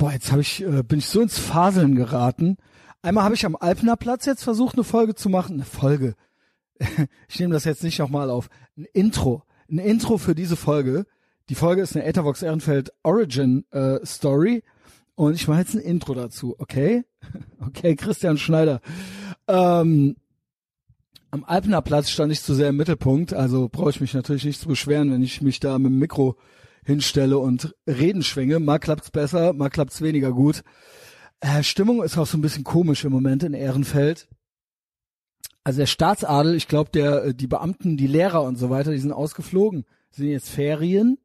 Boah, jetzt habe ich, äh, bin ich so ins Faseln geraten. Einmal habe ich am Alpener Platz jetzt versucht, eine Folge zu machen. Eine Folge. ich nehme das jetzt nicht nochmal auf. Ein Intro. Ein Intro für diese Folge. Die Folge ist eine Ethervox Ehrenfeld Origin äh, Story. Und ich mache jetzt ein Intro dazu, okay? Okay, Christian Schneider. Ähm, am Alpener Platz stand ich zu sehr im Mittelpunkt, also brauche ich mich natürlich nicht zu beschweren, wenn ich mich da mit dem Mikro hinstelle und Reden schwinge. Mal klappt's besser, mal klappt's weniger gut. Äh, Stimmung ist auch so ein bisschen komisch im Moment in Ehrenfeld. Also der Staatsadel, ich glaube, der äh, die Beamten, die Lehrer und so weiter, die sind ausgeflogen. Sind jetzt Ferien.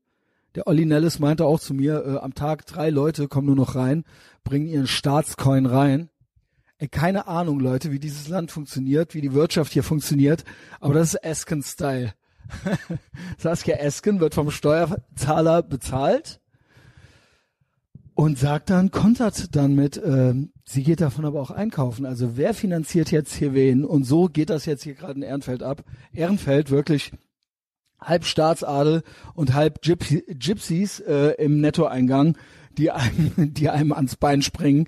Der Olli Nellis meinte auch zu mir, äh, am Tag drei Leute kommen nur noch rein, bringen ihren Staatscoin rein. Ey, keine Ahnung, Leute, wie dieses Land funktioniert, wie die Wirtschaft hier funktioniert, aber das ist Esken-Style. Saskia Esken wird vom Steuerzahler bezahlt und sagt dann, kontert dann mit, äh, sie geht davon aber auch einkaufen. Also wer finanziert jetzt hier wen? Und so geht das jetzt hier gerade in Ehrenfeld ab. Ehrenfeld wirklich halb Staatsadel und halb Gypsy, Gypsies äh, im Nettoeingang, die einem, die einem ans Bein springen.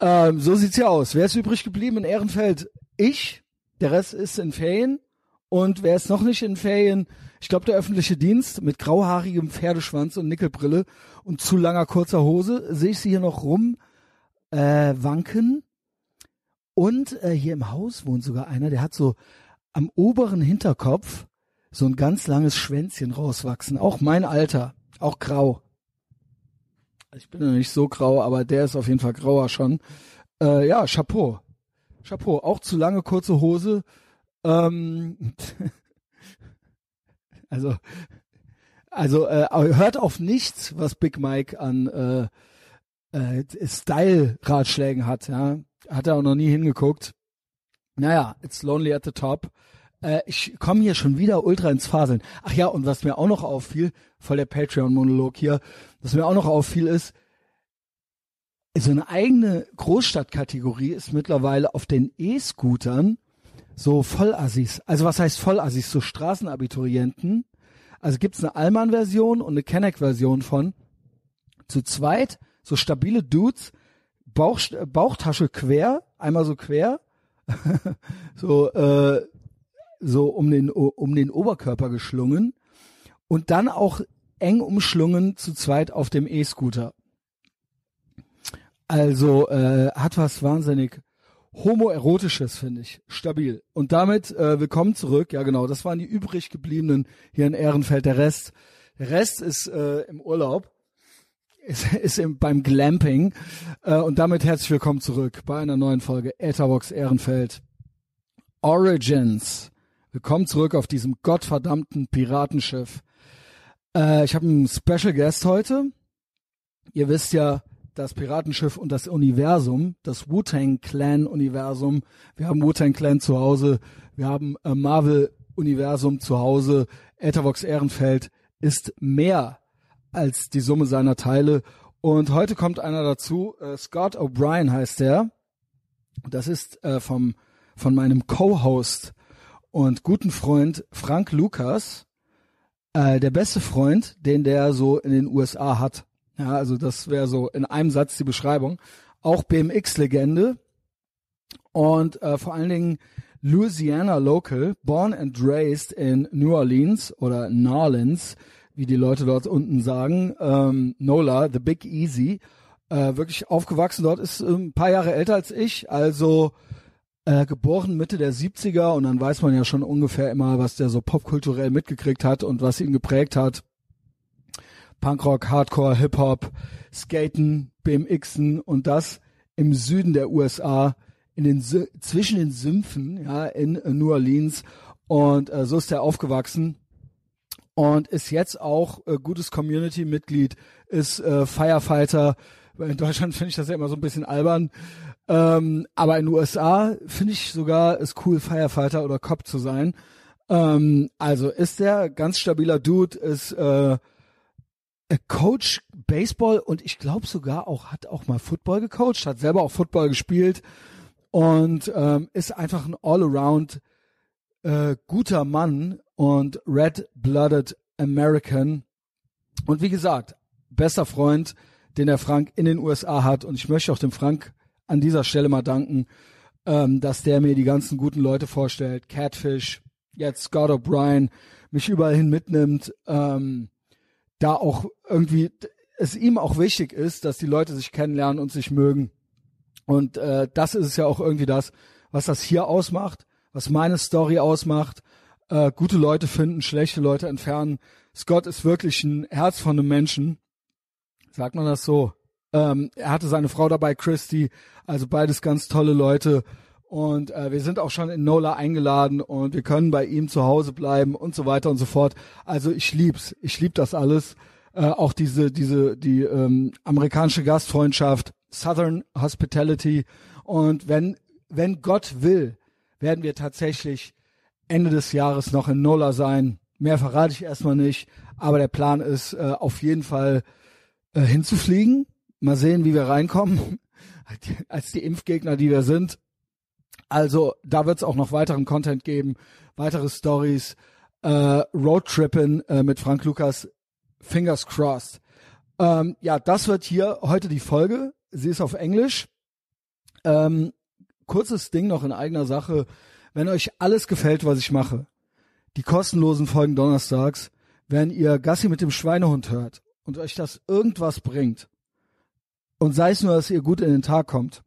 Ähm, so sieht's ja aus. Wer ist übrig geblieben in Ehrenfeld? Ich. Der Rest ist in Ferien. Und wer ist noch nicht in Ferien? Ich glaube, der öffentliche Dienst mit grauhaarigem Pferdeschwanz und Nickelbrille und zu langer kurzer Hose sehe ich sie hier noch rum äh, wanken. Und äh, hier im Haus wohnt sogar einer, der hat so am oberen Hinterkopf so ein ganz langes Schwänzchen rauswachsen. Auch mein Alter, auch grau. Ich bin ja nicht so grau, aber der ist auf jeden Fall grauer schon. Äh, ja, Chapeau. Chapeau. Auch zu lange kurze Hose ähm, also, also äh, hört auf nichts, was Big Mike an äh, äh, Style-Ratschlägen hat. Ja, hat er auch noch nie hingeguckt. Naja, it's lonely at the top. Äh, ich komme hier schon wieder ultra ins Faseln. Ach ja, und was mir auch noch auffiel, voll der Patreon-Monolog hier, was mir auch noch auffiel ist, so eine eigene Großstadtkategorie ist mittlerweile auf den E-Scootern so Vollassis. Also was heißt Vollassis? So Straßenabiturienten. Also gibt's eine Allmann-Version und eine Kenneck-Version von. Zu zweit, so stabile Dudes, Bauch, Bauchtasche quer, einmal so quer, so, äh, so um den, um den Oberkörper geschlungen und dann auch eng umschlungen zu zweit auf dem E-Scooter. Also äh, hat was wahnsinnig Homoerotisches, finde ich. Stabil. Und damit äh, willkommen zurück. Ja, genau. Das waren die übrig gebliebenen hier in Ehrenfeld. Der Rest, der Rest ist äh, im Urlaub, ist, ist im, beim Glamping. Äh, und damit herzlich willkommen zurück bei einer neuen Folge Etherbox Ehrenfeld. Origins. Willkommen zurück auf diesem gottverdammten Piratenschiff. Äh, ich habe einen Special Guest heute. Ihr wisst ja, das Piratenschiff und das Universum, das Wu-Tang Clan Universum. Wir haben Wu-Tang Clan zu Hause, wir haben äh, Marvel Universum zu Hause. Ethervox Ehrenfeld ist mehr als die Summe seiner Teile. Und heute kommt einer dazu, äh, Scott O'Brien heißt der. Das ist äh, vom, von meinem Co-Host und guten Freund Frank Lukas, äh, der beste Freund, den der so in den USA hat. Ja, also das wäre so in einem Satz die Beschreibung. Auch BMX-Legende und äh, vor allen Dingen Louisiana Local, born and raised in New Orleans oder Narlins, wie die Leute dort unten sagen. Ähm, Nola, The Big Easy, äh, wirklich aufgewachsen dort, ist äh, ein paar Jahre älter als ich, also äh, geboren Mitte der 70er und dann weiß man ja schon ungefähr immer, was der so popkulturell mitgekriegt hat und was ihn geprägt hat. Punkrock, Hardcore, Hip-Hop, Skaten, BMXen und das im Süden der USA, in den zwischen den Sümpfen, ja, in New Orleans. Und äh, so ist er aufgewachsen und ist jetzt auch äh, gutes Community-Mitglied, ist äh, Firefighter. In Deutschland finde ich das ja immer so ein bisschen albern. Ähm, aber in den USA finde ich sogar es cool, Firefighter oder Cop zu sein. Ähm, also ist der ganz stabiler Dude, ist äh, Coach Baseball und ich glaube sogar auch, hat auch mal Football gecoacht, hat selber auch Football gespielt und ähm, ist einfach ein All-Around äh, guter Mann und Red-Blooded American. Und wie gesagt, bester Freund den der Frank in den USA hat. Und ich möchte auch dem Frank an dieser Stelle mal danken, ähm, dass der mir die ganzen guten Leute vorstellt. Catfish, jetzt Scott O'Brien, mich überall hin mitnimmt. Ähm, da auch irgendwie es ihm auch wichtig ist, dass die Leute sich kennenlernen und sich mögen. Und äh, das ist es ja auch irgendwie das, was das hier ausmacht, was meine Story ausmacht. Äh, gute Leute finden, schlechte Leute entfernen. Scott ist wirklich ein Herz von einem Menschen. Sagt man das so? Ähm, er hatte seine Frau dabei, Christy, also beides ganz tolle Leute. Und äh, wir sind auch schon in Nola eingeladen und wir können bei ihm zu Hause bleiben und so weiter und so fort. Also ich lieb's, ich lieb das alles. Äh, auch diese, diese, die ähm, amerikanische Gastfreundschaft, Southern Hospitality. Und wenn, wenn Gott will, werden wir tatsächlich Ende des Jahres noch in Nola sein. Mehr verrate ich erstmal nicht, aber der Plan ist äh, auf jeden Fall äh, hinzufliegen. Mal sehen, wie wir reinkommen, als die Impfgegner, die wir sind. Also da wird es auch noch weiteren Content geben, weitere Stories, äh, Roadtrippen äh, mit Frank Lukas, fingers crossed. Ähm, ja, das wird hier heute die Folge. Sie ist auf Englisch. Ähm, kurzes Ding noch in eigener Sache. Wenn euch alles gefällt, was ich mache, die kostenlosen Folgen donnerstags, wenn ihr Gassi mit dem Schweinehund hört und euch das irgendwas bringt, und sei es nur, dass ihr gut in den Tag kommt,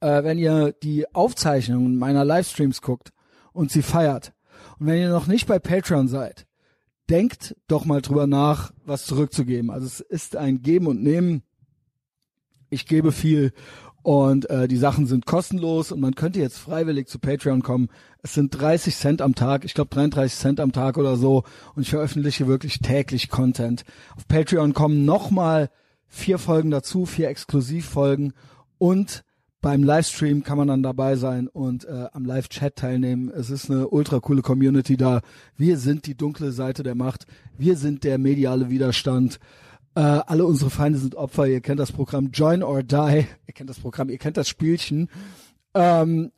äh, wenn ihr die Aufzeichnungen meiner Livestreams guckt und sie feiert. Und wenn ihr noch nicht bei Patreon seid, denkt doch mal drüber nach, was zurückzugeben. Also es ist ein Geben und Nehmen. Ich gebe viel und äh, die Sachen sind kostenlos und man könnte jetzt freiwillig zu Patreon kommen. Es sind 30 Cent am Tag, ich glaube 33 Cent am Tag oder so und ich veröffentliche wirklich täglich Content. Auf Patreon kommen nochmal vier Folgen dazu, vier Exklusivfolgen und beim Livestream kann man dann dabei sein und äh, am Live-Chat teilnehmen. Es ist eine ultra coole Community da. Wir sind die dunkle Seite der Macht. Wir sind der mediale Widerstand. Äh, alle unsere Feinde sind Opfer. Ihr kennt das Programm Join or Die. Ihr kennt das Programm, ihr kennt das Spielchen. Ähm,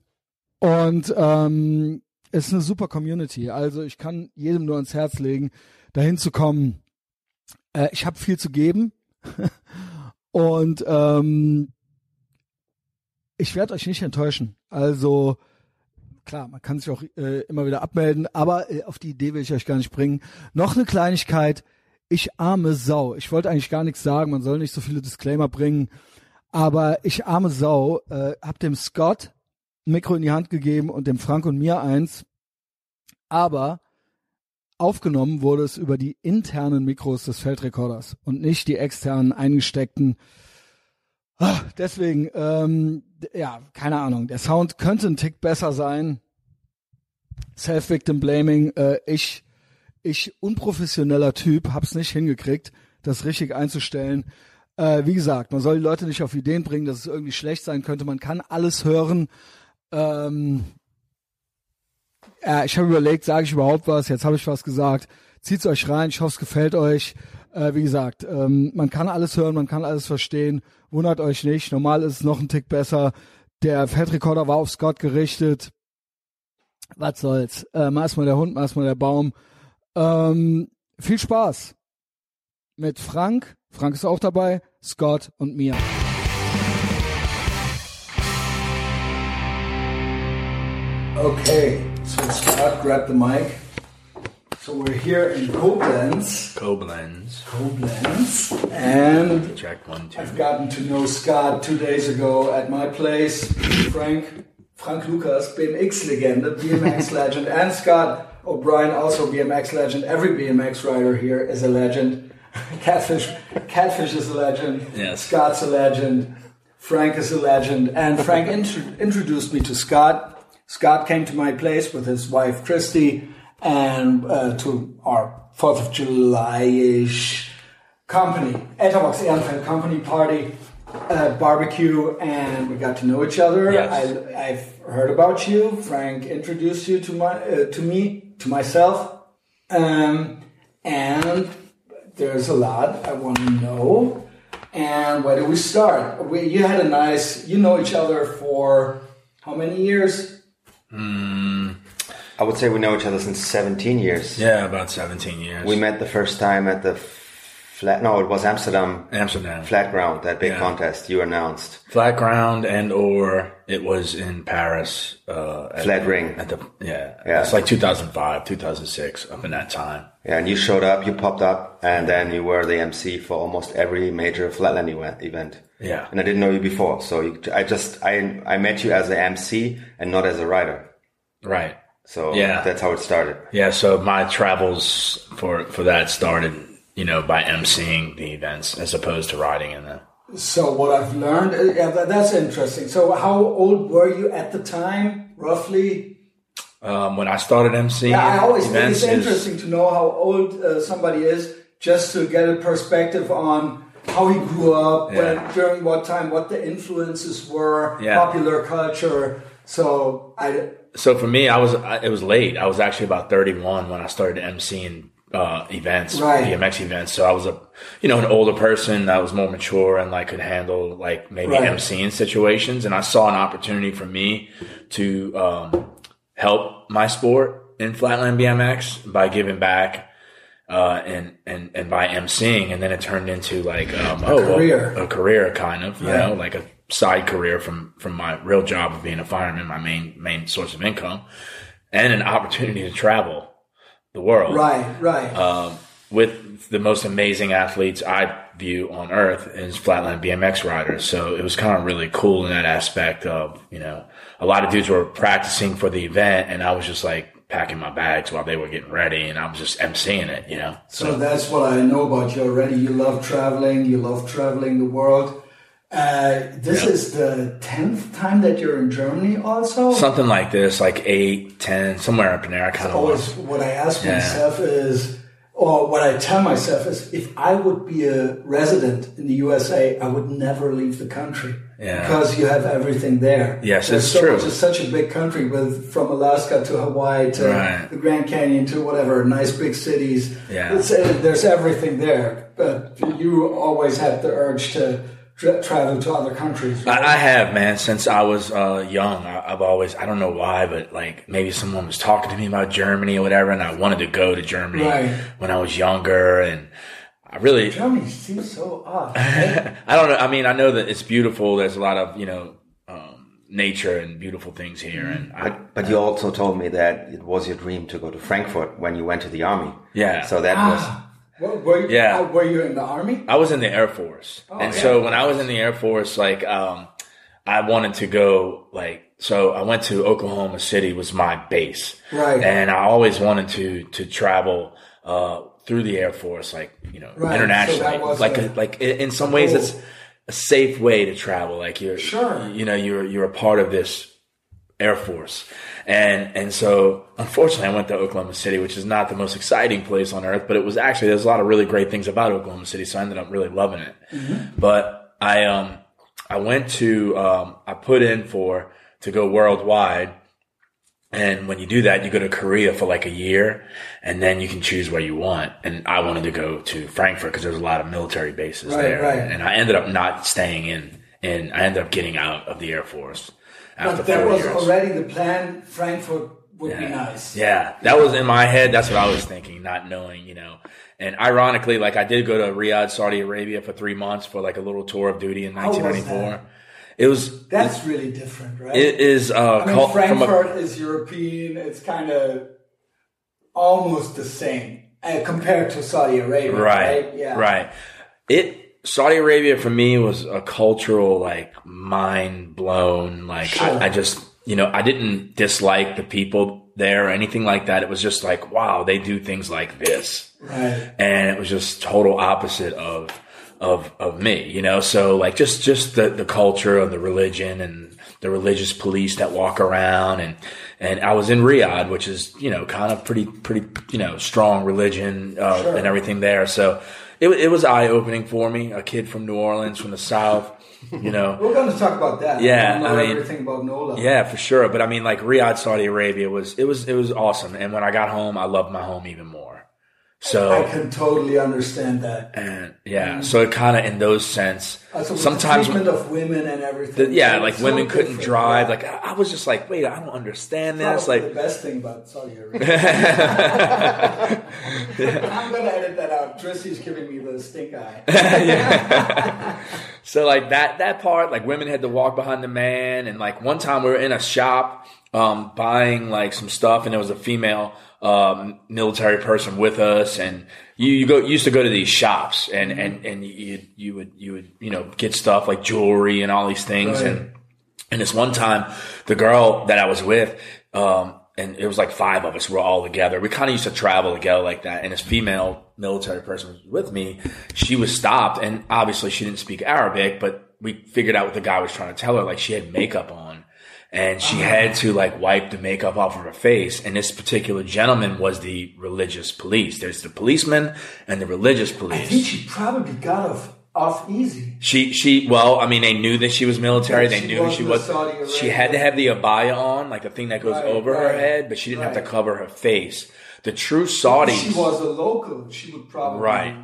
und ähm, es ist eine super Community. Also ich kann jedem nur ans Herz legen, dahin zu kommen. Äh, ich habe viel zu geben. und ähm, ich werde euch nicht enttäuschen. Also klar, man kann sich auch äh, immer wieder abmelden, aber äh, auf die Idee will ich euch gar nicht bringen. Noch eine Kleinigkeit. Ich arme Sau. Ich wollte eigentlich gar nichts sagen, man soll nicht so viele Disclaimer bringen, aber ich arme Sau äh, hab dem Scott ein Mikro in die Hand gegeben und dem Frank und mir eins. Aber aufgenommen wurde es über die internen Mikros des Feldrekorders und nicht die externen eingesteckten. Ah, deswegen, ähm, ja, keine Ahnung. Der Sound könnte ein Tick besser sein. Self-Victim Blaming. Äh, ich, ich unprofessioneller Typ, hab's nicht hingekriegt, das richtig einzustellen. Äh, wie gesagt, man soll die Leute nicht auf Ideen bringen, dass es irgendwie schlecht sein könnte. Man kann alles hören. Ähm, ja, ich habe überlegt, sage ich überhaupt was? Jetzt habe ich was gesagt. Zieht's euch rein. Ich hoffe, es gefällt euch. Äh, wie gesagt, ähm, man kann alles hören, man kann alles verstehen. Wundert euch nicht. Normal ist es noch ein Tick besser. Der Feldrekorder war auf Scott gerichtet. Was soll's? Äh, mal ist mal der Hund, ist mal der Baum. Ähm, viel Spaß mit Frank. Frank ist auch dabei. Scott und mir. Okay, so Scott, grab the mic. So we're here in Koblenz. Koblenz. Koblenz. And one, two. I've gotten to know Scott two days ago at my place. Frank, Frank Lucas, BMX legend, BMX legend, and Scott O'Brien, also BMX legend. Every BMX rider here is a legend. Catfish, Catfish is a legend. Yes. Scott's a legend. Frank is a legend. And Frank intro- introduced me to Scott. Scott came to my place with his wife Christy and uh, to our Fourth of July-ish company, Ethervox Ehrenfeld company party, uh, barbecue, and we got to know each other. Yes. I, I've heard about you. Frank introduced you to my uh, to me to myself, um, and there's a lot I want to know. And where do we start? We, you had a nice, you know each other for how many years? I would say we know each other since 17 years. Yeah, about 17 years. We met the first time at the Flat. No, it was Amsterdam. Amsterdam. Flat ground. That big Yeah. contest you announced. Flat ground and or it was in Paris. Uh, at Flat the- ring. At the yeah, Yeah. It's like 2005, 2006, up in that time. Yeah, and you showed up. You popped up, and then you were the MC for almost every major flatland event. event. Yeah. And I didn't know you before, so you, I just I I met you as an MC and not as a writer. Right. So Yeah. that's how it started. Yeah. So my travels for for that started, you know, by emceeing the events as opposed to riding in them. So what I've learned, uh, yeah, that, that's interesting. So how old were you at the time, roughly? Um, when I started emceeing Yeah, I always think events, it's is- interesting to know how old uh, somebody is, just to get a perspective on how he grew up, when, during what time, what the influences were, Yeah. popular culture. So I, so for me, I was I, it was late. I was actually about 31 when I started emceeing uh, events, Right. BMX events. So I was a you know an older person that was more mature and like could handle like maybe Right. emceeing situations. And I saw an opportunity for me to um, help my sport in flatland BMX by giving back. Uh, and, and, and by emceeing, and then it turned into like, um, oh, well, career. a career kind of, you Right. know, like a side career from, from my real job of being a fireman, my main, main source of income and an opportunity to travel the world right, right. um, with the most amazing athletes I view on earth is flatland BMX riders. So it was kind of really cool in that aspect of, you know, a lot of dudes were practicing for the event and I was just like packing my bags while they were getting ready and I was just emceeing it, you know? So that's what I know about you already. You love traveling. You love traveling the world. Uh, this Yeah. is the tenth time that you're in Germany, also. Something like this, like eight, ten, somewhere up in there. I kind of Always, was. what I ask Yeah. myself is, or what I tell myself is, if I would be a resident in the USA, I would never leave the country Yeah. because you have everything there. Yes, There's it's so true. It's such a big country with from Alaska to Hawaii to Right. the Grand Canyon to whatever nice big cities. Yeah. It's, uh, there's everything there, but you always have the urge to tra- travel to other countries. right? I, I have, man, since I was uh, young. I, I've always, I don't know why, but like maybe someone was talking to me about Germany or whatever, and I wanted to go to Germany Right. when I was younger. And I really, Germany seems so odd. right? I don't know. I mean, I know that it's beautiful. There's a lot of, you know, um, nature and beautiful things here. And I, But but you also told me that it was your dream to go to Frankfurt when you went to the army. Yeah. So that was Were, were you, Yeah. uh, were you in the army? I was in the Air Force. and yeah. so when I was in the Air Force, like, um, I wanted to go, like, so I went to Oklahoma City was my base. Right. And I always wanted to, to travel, uh, through the Air Force, like, you know, Right. Internationally. was like, a- like in in some ways it's a safe way to travel. Like you're, Sure. you know, you're, you're a part of this Air Force. And, and so unfortunately I went to Oklahoma City, which is not the most exciting place on earth, but it was actually, there's a lot of really great things about Oklahoma City. So I ended up really loving it. But I, um, I went to, um, I put in for, to go worldwide. And when you do that, you go to Korea for like a year and then you can choose where you want. And I wanted to go to Frankfurt because there's a lot of military bases Right, there. right. And I ended up not staying in, and I ended up getting out of the Air Force But that was years. already the plan. Frankfurt would be nice. Yeah, that was in my head. That's what I was thinking, not knowing, you know. And ironically, like I did go to Riyadh, Saudi Arabia for three months for like a little tour of duty in How was 1994. It was, That's really different, right? it is, uh, I mean, from a, Frankfurt is European. It's kind of almost the same uh, compared to Saudi Arabia, right? right, Yeah. right. It, Saudi Arabia for me was a cultural, like mind blown. Like Sure. I, I just, you know, I didn't dislike the people there or anything like that. It was just like, wow, they do things like this. Right. and it was just total opposite of of of me you know so like just just the the culture and the religion and the religious police that walk around and and I was in Riyadh which is you know kind of pretty pretty you know strong religion uh, Sure. and everything there so it, it was eye opening for me a kid from New Orleans from the south you know We're going to talk about that. Yeah, I I mean- everything about NOLA. yeah, for sure. But I mean, like Riyadh, Saudi Arabia was it was it was awesome. And when I got home, I loved my home even more. So I can totally understand that. and yeah, so it kind of in those sense, Also, with sometimes treatment of women and everything. the- yeah, like So women couldn't drive. Like I, I was just like, wait, I don't understand this. Like the best thing about Saudi Arabia. I'm gonna edit that out. Christy's giving me the stink eye. So like that that part, like women had to walk behind the man, and like one time we were in a shop um, buying like some stuff, and there was a female um, military person with us, and you, you go used to go to these shops, and and and you you would you would you know get stuff like jewelry and all these things, Right. and and this one time, the girl that I was with, um, and it was like five of us were all together. We kind of used to travel together like that. And this female military person was with me. She was stopped, and obviously she didn't speak Arabic, but we figured out what the guy was trying to tell her. Like she had makeup on. And she had to like wipe the makeup off of her face. And this particular gentleman was the religious police. There's the policeman and the religious police. I think she probably got off off easy. She she well, I mean, they knew that she was military. Yeah, they knew she was. She had to have the abaya on, like the thing that goes Right, over her head, but she didn't have to cover her face. The true Saudis, She was a local. She would probably Right.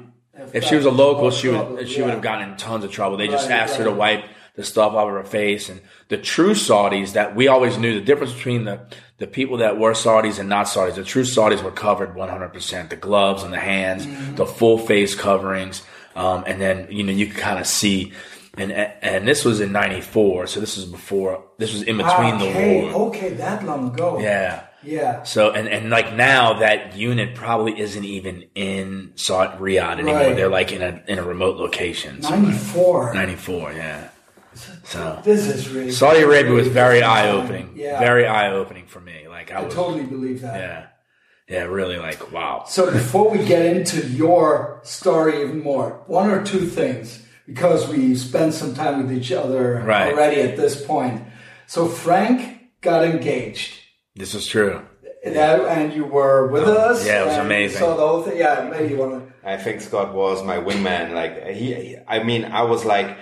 if she was a local, she would trouble, she would have gotten in tons of trouble. They just Right, asked her to wipe the stuff off of her face. And the true Saudis that we always knew the difference between the the people that were Saudis and not Saudis. The true Saudis were covered 100 percent. The gloves and the hands, Mm-hmm. the full face coverings, um, and then you know you could kind of see. And and this was in '94, so this was before. This was in between okay, the war. Okay, that long ago. Yeah. Yeah. So and and like now that unit probably isn't even in Saudi Riyadh anymore. Right. They're like in a in a remote location. 94. 94, yeah. So This is really Saudi Arabia was very eye opening. Yeah. Very eye opening for me. Like I I was totally believe that. yeah. Yeah, really like wow. So before we get into your story even more, one or two things because we spent some time with each other Right. already at this point. So Frank got engaged. This is true. That, and you were with oh, us. Oh, yeah, it was amazing. So the whole thing, yeah, maybe you want to. I think Scott was my wingman. Like he, he- I mean, I was like,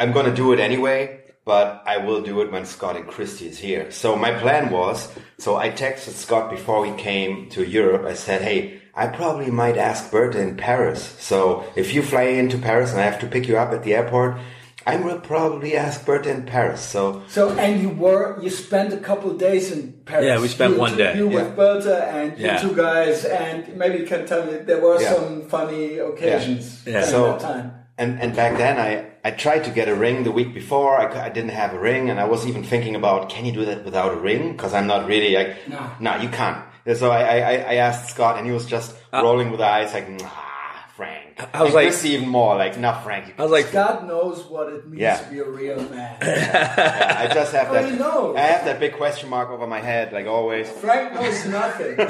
I'm gonna do it anyway, but I will do it when Scott and Christy is here. So my plan was, so I texted Scott before we came to Europe. I said, hey, I probably might ask Berta in Paris. So if you fly into Paris and I have to pick you up at the airport, I will probably ask Berta in Paris. So So and you were you spent a couple of days in Paris. Yeah, we spent You one day. You Yeah. with Berta and you Yeah. two guys, and maybe you can tell me there were Yeah. some funny occasions Yeah. at So- that time. And and back then I I tried to get a ring the week before. I, I didn't have a ring, and I was even thinking about can you do that without a ring? Because I'm not really like No. no, you can't. So I, I I asked Scott, and he was just rolling with the eyes like nah, Frank. Uh, I was And like- Chrissy even more like no, Frank. You I was like God knows what it means Yeah. to be a real man. I just have that. you know. I have that big question mark over my head, like always. Frank knows nothing.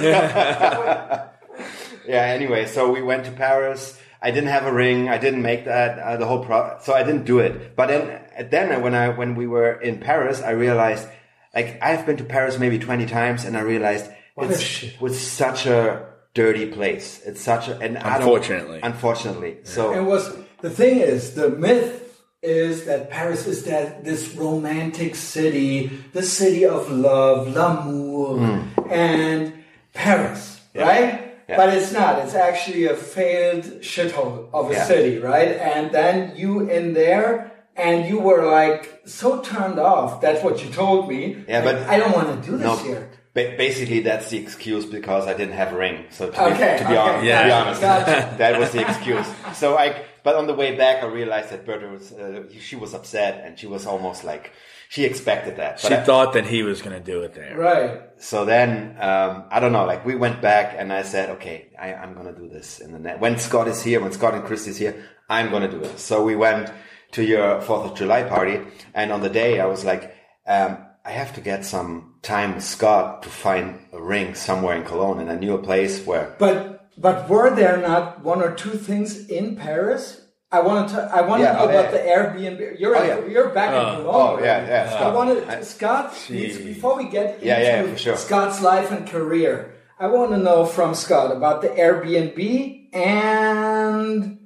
yeah anyway so we went to paris i didn't have a ring. I didn't make that uh, the whole pro so i didn't do it. But then then when i when we were in paris i realized like i've been to paris maybe 20 times and i realized What it's shit. was such a dirty place. It's such a and I don't- Unfortunately. unfortunately. So And was the thing is the myth is that Paris is that this romantic city, the city of love, l'amour, and Paris, right? Yeah. But it's not. It's actually a failed shithole of a Yeah. city, right? And then you in there, and you were like so turned off. That's what you told me. Yeah, but- I don't want to do this no here. ba- basically that's the excuse because i didn't have a ring so to Okay, be, to be okay, honest to be honest gotcha. that was the excuse. So I, but on the way back, I realized that Berta was, uh, she was upset and she was almost like, she expected that. But she I- thought that he was going to do it there. Right. so then, um, I don't know, like we went back and I said, okay, I, I'm going to do this in the net. When Scott is here, when Scott and Christy is here, I'm going to do it. So we went to your 4th of July party. And on the day, I was like, um, I have to get some time with Scott to find a ring somewhere in Cologne. And I knew a place where But but were there not one or two things in Paris? I want to. I want Yeah, to know oh, about yeah. the Airbnb. You're Oh, yeah. you're back in oh, Cologne. oh, yeah, already. yeah, I Scott. wanted I- Scott needs, before we get into Yeah, yeah, sure. Scott's life and career. I want to know from Scott about the Airbnb and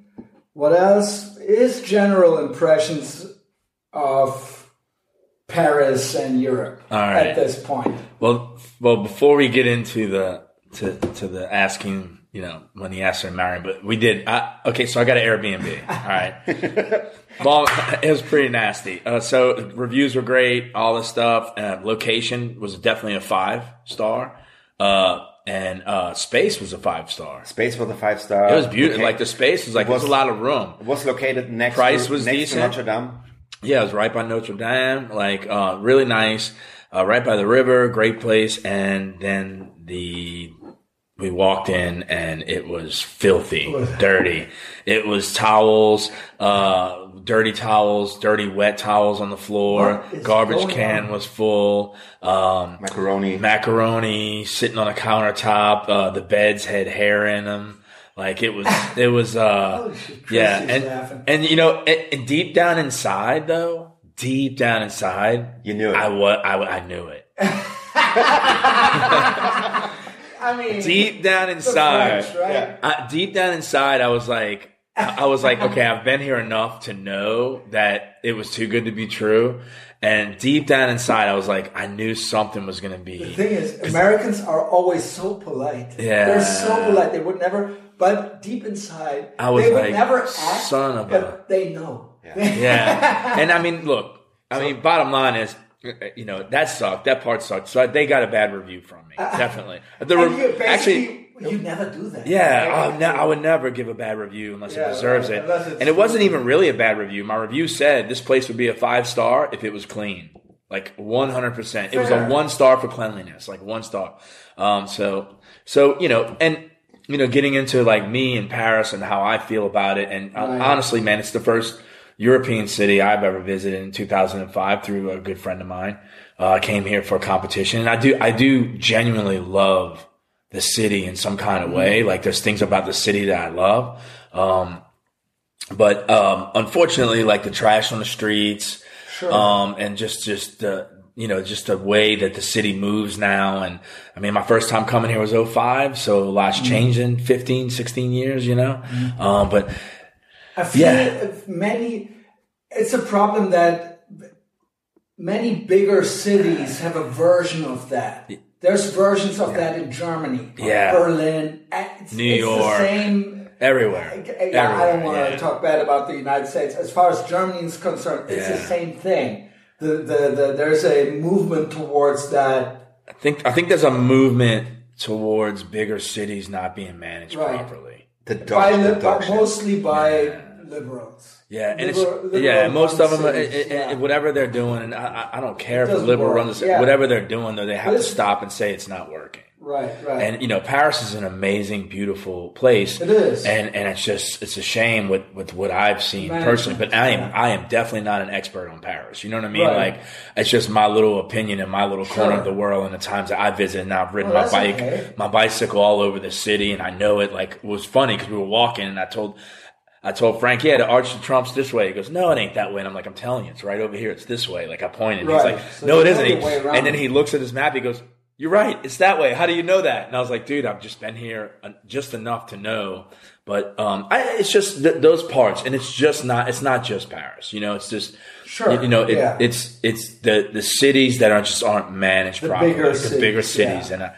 what else is general impressions of Paris and Europe All right. at this point. Well, well, before we get into the to to the asking you know, when he asked her to marry him. But we did. Uh, okay, so I got an Airbnb. All right. well, it was pretty nasty. Uh, so reviews were great, all this stuff. Uh, location was definitely a five star. Uh, and uh, space was a five star. Space was a five star. It was beautiful. Like the space was like was- there's a lot of room. It was located next. Price to, was next decent. to Notre Dame. Yeah, it was right by Notre Dame, like uh, really nice, uh, right by the river, great place. And then the we walked in and it was filthy, dirty. It was towels, uh, dirty towels, dirty wet towels on the floor. Garbage can on? was full. Um, Macaroni. macaroni sitting on a countertop. Uh, the beds had hair in them. Like it was, it was, uh, Holy yeah. And, laughing. and you know, and, and deep down inside though, deep down inside, You knew it. I was, I, I knew it. I mean, Deep down inside, French, right? Yeah. I, deep down inside, I was like, I I was like, okay, I've been here enough to know that it was too good to be true. And deep down inside, I was like, I knew something was going to be. The thing is, Americans are always so polite. Yeah. They're so polite. They would never, but deep inside, I was they would like, never ask. son of a- They know. Yeah. And I mean, look, I mean, bottom line is, you know, that sucked. That part sucked. So they got a bad review from me. Definitely. The re- actually, you never do that. yeah, right? I, ne- I would never give a bad review unless Yeah, it deserves right, it. And it wasn't true. even really a bad review. My review said this place would be a five star if it was clean. Like 100%. It was a one star for cleanliness, like one star. Um, so, so, you know, and, you know, getting into like me in Paris and how I feel about it. And uh, Right. honestly, man, it's the first European city I've ever visited in 2005 through a good friend of mine. Uh, I came here for a competition and I do, I do genuinely love the city in some kind of way. Mm-hmm. Like there's things about the city that I love. Um, but, um, unfortunately, like the trash on the streets, Sure. um, and just, just, the, you know, just the way that the city moves now. And I mean, my first time coming here was 05. So a lot's Mm-hmm. changed in 15, 16 years, you know? Um, but I feel Yeah. many, it's a problem that many bigger cities have a version of that. There's versions of that in Germany, Yeah. Berlin, uh, it's, New it's York. the same. everywhere. Yeah, I Everywhere, don't want to talk bad about the United States. As far as Germany is concerned, it's the same thing. The, the, the, there's a movement towards that. I think, I think there's a movement towards bigger cities not being managed Right. properly. The By, dog. li- the by dog shit. mostly by liberals. Yeah, and Liberal- it's yeah, most of them, it, it, yeah. whatever they're doing, and I, I don't care if the liberal work, runs, yeah. whatever they're doing, though, they have to stop and say it's not working. Right, right. And you know, Paris is an amazing, beautiful place. It is. and and it's just it's a shame with with what I've seen Management, personally. But I am yeah. I am definitely not an expert on Paris. You know what I mean? Right. Like it's just my little opinion in my little corner Sure. of the world and the times that I visit. And I've ridden Well, my bike, okay. my bicycle all over the city, and I know it. Like it was funny because we were walking, and I told. I told Frank, yeah, the Arch of Triumph's this way. He goes, no, it ain't that way. And I'm like, I'm telling you, it's right over here. It's this way. Like I pointed. He's Right. like, So no, it isn't. He- the and then he looks at his map. He goes, you're right. It's that way. How do you know that? And I was like, dude, I've just been here uh, just enough to know. But um, I, it's just th- those parts, and it's just not. It's not just Paris. You know, it's just Sure, You know, it, yeah. it's it's the the cities that are just aren't managed The properly. bigger the bigger cities, cities, yeah. and I,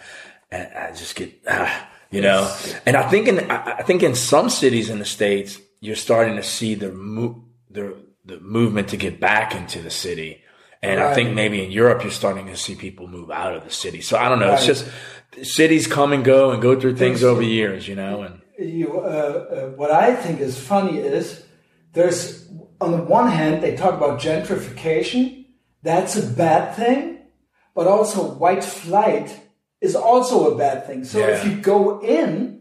and I just get ah, you know. And I think in I think in some cities in the states, you're starting to see the mo- the the movement to get back into the city. And I think maybe in Europe, you're starting to see people move out of the city. So I don't know. It's just cities come and go and go through things over years, you know. And you, uh, uh, what I think is funny is there's on the one hand they talk about gentrification. That's a bad thing, but also white flight is also a bad thing. So if you go in,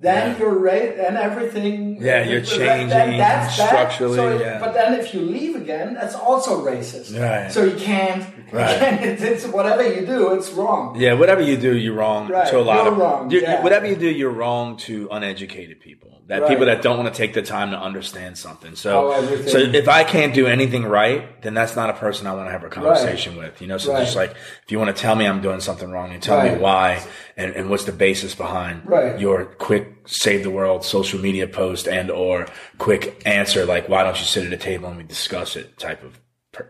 then Yeah. you're right, and everything. Yeah, you're that- changing that's structurally, So, yeah. But then if you leave again, that's also racist. Right. So you can't. Right. You can't it's, it's whatever you do, it's wrong. yeah, whatever you do, you're wrong Right, to a lot you're of wrong, you- yeah. Whatever you do, you're wrong to uneducated people. That Right. people that don't want to take the time to understand something. So, so if I can't do anything right, then that's not a person I want to have a conversation with. You know, so Right. just like if you want to tell me I'm doing something wrong, you tell Right. me why and, and what's the basis behind Right. your quick save the world social media post and or quick answer like why don't you sit at a table and we discuss it type of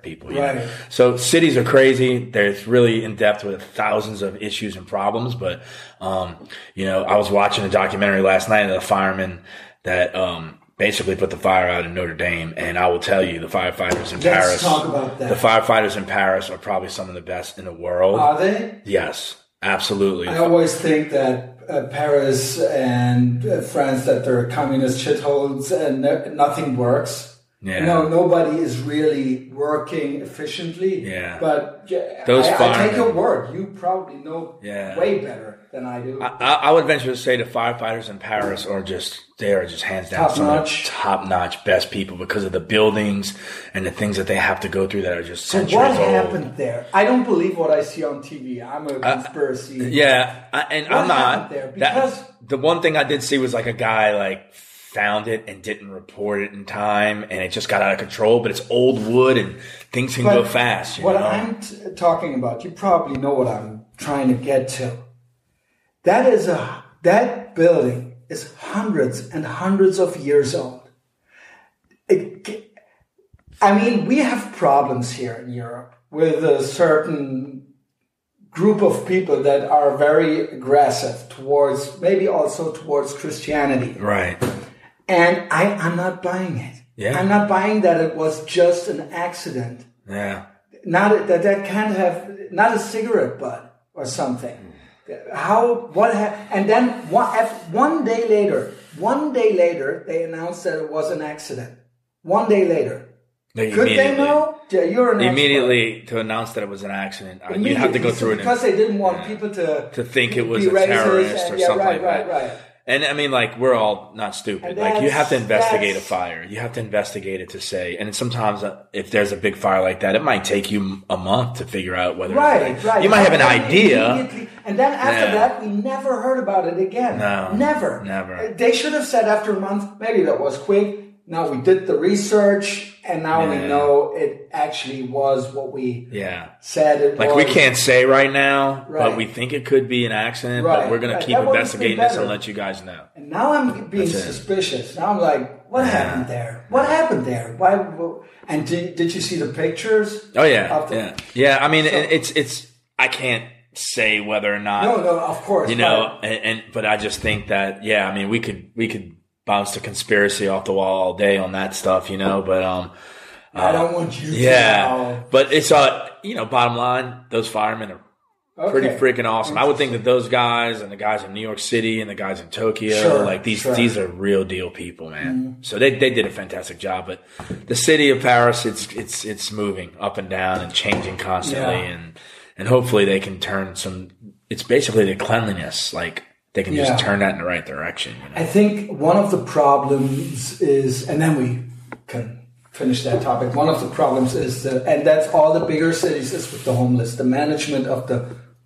people. know? Right. So cities are crazy. They're really in depth with thousands of issues and problems. But, um, you know, I was watching a documentary last night of the fireman that, um, basically put the fire out in Notre Dame. And I will tell you, the firefighters in Let's Paris, talk about that. the firefighters in Paris are probably some of the best in the world. Are they? yes, absolutely. I always think that uh, Paris and uh, France that they're communist shitholes and nothing works. Yeah. No, nobody is really working efficiently. Yeah. But yeah, Those I, I take your word. You probably know Yeah. way better than I do. I, I would venture to say the firefighters in Paris are just they are just hands down Top some of the notch. top notch best people because of the buildings and the things that they have to go through that are just so centuries what old. happened there? I don't believe what I see on TV. I'm a uh, conspiracy. Yeah, I, and What I'm not. there? Because- that, the one thing I did see was like a guy like found it and didn't report it in time, and it just got out of control. But it's old wood, and things can go fast. You what know? I'm t- talking about, you probably know what I'm trying to get to. That is a that building is hundreds and hundreds of years old. It, I mean, we have problems here in Europe with a certain group of people that are very aggressive towards, maybe also towards Christianity. right. And I, I'm not buying it. Yeah. I'm not buying that it was just an accident Yeah. not that that can't have not a cigarette butt or something. How what ha- and then one one day later, one day later, they announced that it was an accident. One day later, They could they know? Yeah, you're an expert. Immediately to announce that it was an accident, uh, you have to go through it. because they didn't want people to to think it was a terrorist and- or yeah, something right, like right, that. right. And I mean, like we're all not stupid. Like you have to investigate a fire. You have to investigate it to say. And sometimes, uh, if there's a big fire like that, it might take you a month to figure out whether. Right, right. You might have an idea. And then after Yeah. that, we never heard about it again. No, Never. never. They should have said after a month, maybe that was quick. Now we did the research and now we know it actually was what we Yeah. said it Like was. we can't say right now, Right. but we think it could be an accident. Right, But we're gonna right. keep That investigating this and let you guys know. And now I'm being That's it. suspicious. Now I'm like, what happened there? What happened there? Why? And did, did you see the pictures? Oh yeah, the- yeah, yeah. I mean, it, it's it's. I can't say whether or not No, no, of course. you know and, and but i just think that yeah i mean we could we could bounce the conspiracy off the wall all day on that stuff you know but um but I don't want you yeah but it's uh you know bottom line those firemen are pretty freaking awesome i would think that those guys and the guys in new york city and the guys in tokyo Sure, like these sure. these are real deal people man Mm-hmm. so they, they did a fantastic job but the city of paris it's it's it's moving up and down and changing constantly Yeah. and and hopefully they can turn some it's basically the cleanliness like they can Yeah. just turn that in the right direction you know? I think one of the problems is, and then we can finish that topic. One of the problems is, the, and that's all the bigger cities is with the homeless, the management of the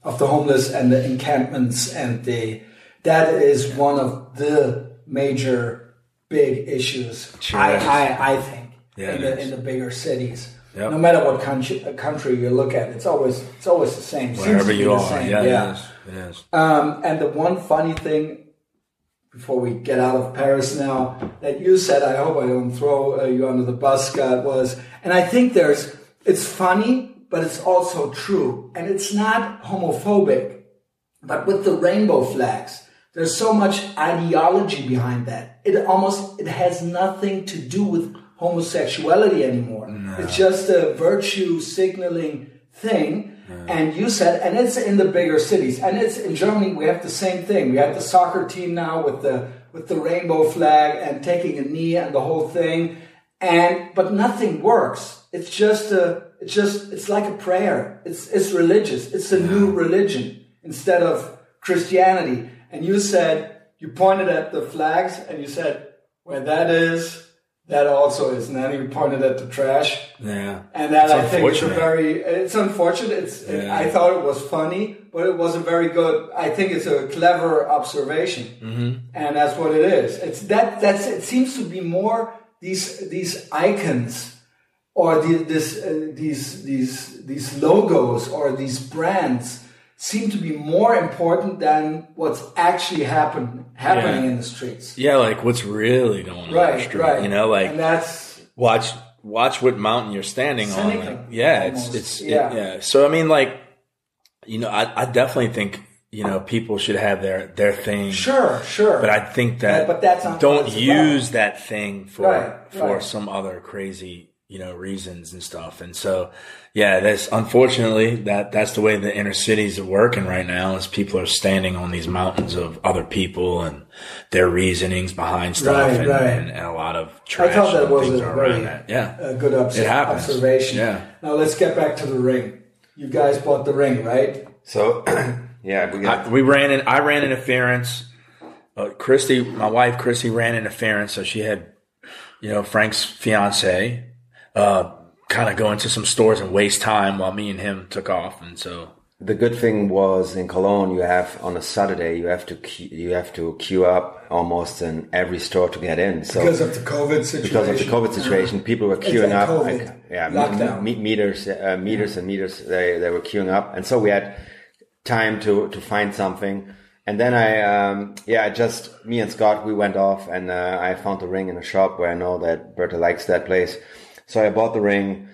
of the homeless and the encampments, and the that is one of the major big issues. Sure I, is. I I think Yeah, in the in the bigger cities. Yep. No matter what country, country you look at, it's always it's always the same. Wherever you are same. yeah, yeah. It is it is Um, and the one funny thing before we get out of Paris now that you said, I hope I don't throw uh, you under the bus, Scott, was, and I think there's, it's funny, but it's also true. And it's not homophobic, but with the rainbow flags, there's so much ideology behind that. It almost, it has nothing to do with homosexuality anymore. It's just a virtue signaling thing. And you said, and it's in the bigger cities, and it's in Germany. We have the same thing. We have the soccer team now with the with the rainbow flag and taking a knee and the whole thing, and but nothing works. It's just a, it's just, it's like a prayer. It's it's religious. It's a new religion instead of Christianity. And you said you pointed at the flags and you said where that is, that also is. And then you pointed at the trash. yeah And that It's I think is a very, it's unfortunate. It's, it- I thought it was funny, but it wasn't very good, I think it's a clever observation. Mm-hmm. And that's what it is. It's that, that's, it seems to be more these, these icons or the, this, uh, these, these, these logos or these brands seem to be more important than what's actually happen, happening Yeah. in the streets. yeah like what's really going on in the Right, street right. you know like and that's, watch watch what mountain you're standing on. Like, yeah, almost. it's it's it- Yeah. yeah. So I mean, like, you know, I, I definitely think you know people should have their their thing. Sure, sure. But I think that Yeah, but that's not don't use that thing for Right, for right. some other crazy you know reasons and stuff. And so yeah, that's unfortunately that that's the way the inner cities are working right now. Is people are standing on these mountains of other people and their reasonings behind stuff, Right, and, right. And, and a lot of trash. I thought that was things a are very that. Yeah, uh, good obs- It happens. observation. Yeah. Now let's get back to the ring. You guys bought the ring, right? So, yeah, we got I, we ran in. I ran interference. Uh, Christy, my wife, Christy, ran interference, so she had, you know, Frank's fiance, uh, kind of go into some stores and waste time while me and him took off, and so The good thing was in Cologne, you have on a Saturday you have to queue, you have to queue up almost in every store to get in. So Because of the COVID situation. because of the COVID situation, people were queuing It's up. Like, yeah, lockdown. me- meters, uh, meters and meters. They they were queuing up, and so we had time to to find something. And then I, um, yeah, just me and Scott we went off, and uh, I found the ring in a shop where I know that Berta likes that place. So I bought the ring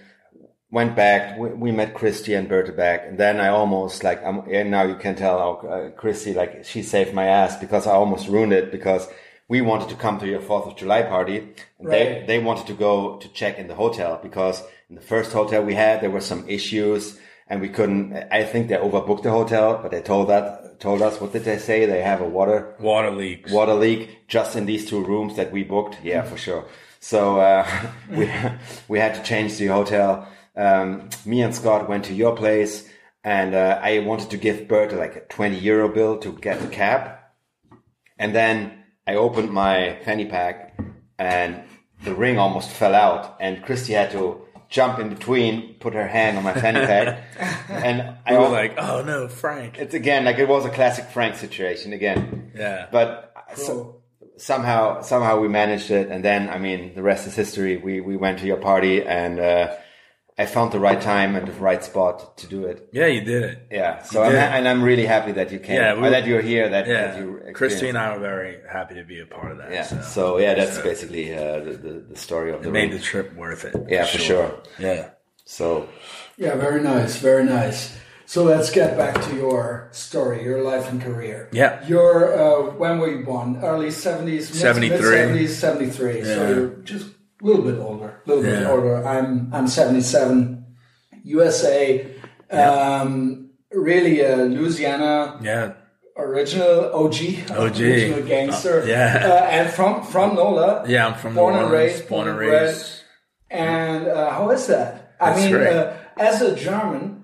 went back. We, we met Christy and Berta back, and then I almost like I'm and now you can tell how uh, Christy like she saved my ass because I almost ruined it because we wanted to come to your Fourth of July party. And They Right. they wanted to go to check in the hotel because in the first hotel we had there were some issues and we couldn't. I think they overbooked the hotel, but they told that told us what did they say? They have a water water leaks. water leak just in these two rooms that we booked. Yeah, for sure. So uh, we we had to change the hotel. Um, me and Scott went to your place, and uh, I wanted to give Bert like a twenty euro bill to get the cab, and then I opened my fanny pack, and the ring almost fell out, and Christy had to jump in between, put her hand on my fanny pack, and I We were like, oh no, Frank. it's again like it was a classic Frank situation again. Yeah. But so, somehow somehow we managed it, and then I mean the rest is history. We we went to your party, and uh, I found the right time and the right spot to do it. Yeah, you did it. Yeah. So I'm did. and I'm really happy that you came. Yeah, we that you're here. That, that Yeah, you Christy and experienced- I were very happy to be a part of that. Yeah. so, So, yeah, that's basically uh, the, the the story of the made ring. the trip worth it. Yeah, for sure. Yeah. So Yeah, very nice, very nice. So let's get back to your story, your life and career. Yeah. You're, uh, when were you born? Early 70s? 73. 70s, 73. So you're just a little bit older, a little bit older. I'm, I'm 77. USA, um, really a Louisiana Yeah. original OG, OG. original gangster. Uh, yeah. Uh, and from, from NOLA. Yeah, I'm from Born and raised, born and raised. And uh, how is that? I mean, great. uh, as a German,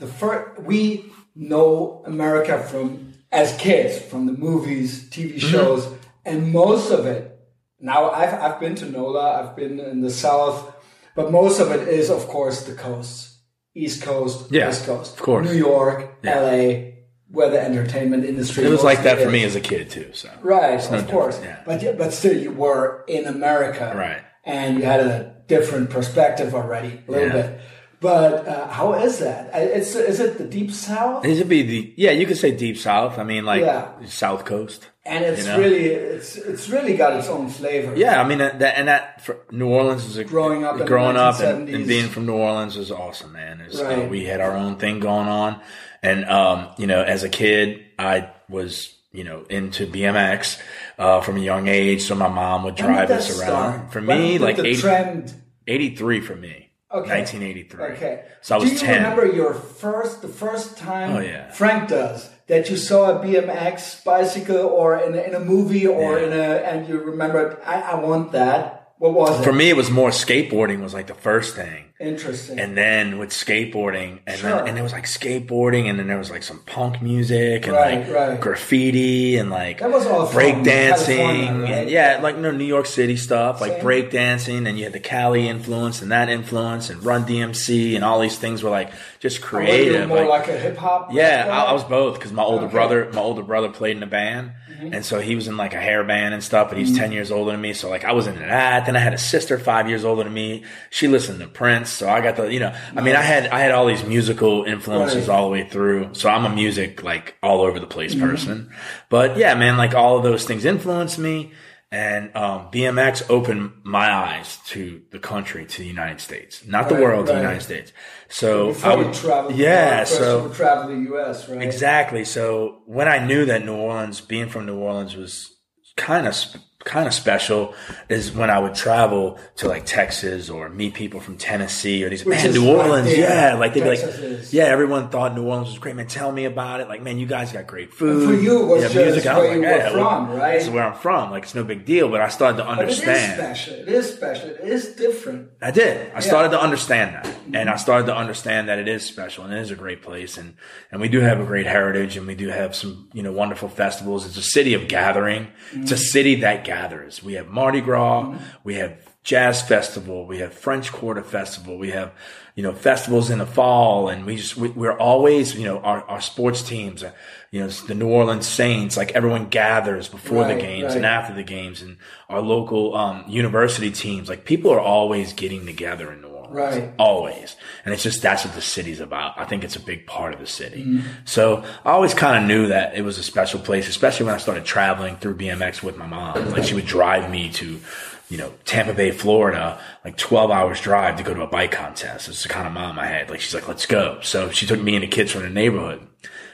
the first we know America from as kids from the movies, TV Mm-hmm. shows, and most of it. Now I've I've been to NOLA, I've been in the South, but most of it is, of course, the coasts, East Coast, Yeah, West Coast, of course. New York, Yeah. LA, where the entertainment industry. It was like that for me as a kid too. So Right, of course. yeah. But yeah, but still, you were in America, Right. And you had a different perspective already, a little Yeah. bit. But uh, how is that? It's is it the deep south? it be the yeah. You could say deep south. I mean, like Yeah. South Coast. And it's you know? really it's it's really got its own flavor. Yeah, I mean that, that and that for New Orleans is a Growing up in the growing up and, and being from New Orleans was awesome, man. It's, uh, Right. we had our own thing going on, and um, you know, as a kid, I was you know into BMX uh, from a young age, so my mom would drive us around. start? For me, did like the 80, trend. 83 for me. Okay. 1983. Okay. So I was 10. Do you 10. remember your first, the first time Oh, yeah. Frank does that you saw a BMX bicycle or in a, in a movie or Yeah. in a, and you remember, I, I want that. What was it? For me, it was more skateboarding was like the first thing. Interesting. And then with skateboarding, and Sure. then and it was like skateboarding, and then there was like some punk music and Right, like right. graffiti and like That was all from break dancing, California, right? and yeah, like no New York City stuff, like Same. break dancing, and you had the Cali influence and that influence, and Run DMC, and all these things were like just oh, you creative. more like- like, a hip hop. yeah. I, I was both because my older Okay. brother, my older brother played in a band, Mm-hmm. and so he was in like a hair band and stuff. But he's ten mm-hmm. years older than me, so like I was into that. Then I had a sister five years older than me. She listened to Prince, so I got the you know. I mean, I had I had all these musical influences Right. all the way through. So I'm a music like all over the place mm-hmm. person. But yeah, man, like all of those things influenced me. And um, BMX opened my eyes to the country, to the United States, not the Right, world, the. United States. So Before I would travel, yeah. So travel to the U.S. Right? Exactly. So when I knew that New Orleans, being from New Orleans, was kind of sp- kind of special, is when I would travel to like Texas or meet people from Tennessee or these Which man New Orleans. yeah, like they'd be like, is. yeah, everyone thought New Orleans was great. Man, tell me about it. Like, man, you guys got great food. for you, it was yeah, just music. I was where you like, were yeah, well, from, right? This is where I'm from. Like, it's no big deal. But I started to understand But it is special. It is special. It is different. I did. I started to understand that, mm-hmm. and I started to understand that it is special and it is a great place, and and we do have a great heritage, and we do have some you know wonderful festivals. It's a city of gathering. It's a mm-hmm. city that gathers. We have Mardi Gras, we have Jazz Festival, we have French Quarter Festival, we have you know festivals in the fall, and we just we, we're always you know our our sports teams. You know, the New Orleans Saints, like everyone gathers before the Right, games and after the games and our local um, university teams like people are always getting together in new orleans Right. always. And it's just that's what the city's about. I think it's a big part of the city. Mm-hmm. so i always kind of knew that it was a special place especially when i started traveling through bmx with my mom. Like she would drive me to you know tampa bay florida like 12 hours drive to go to a bike contest. It's the kind of mom i had. Like she's like let's go. So she took me and the kids from the neighborhood.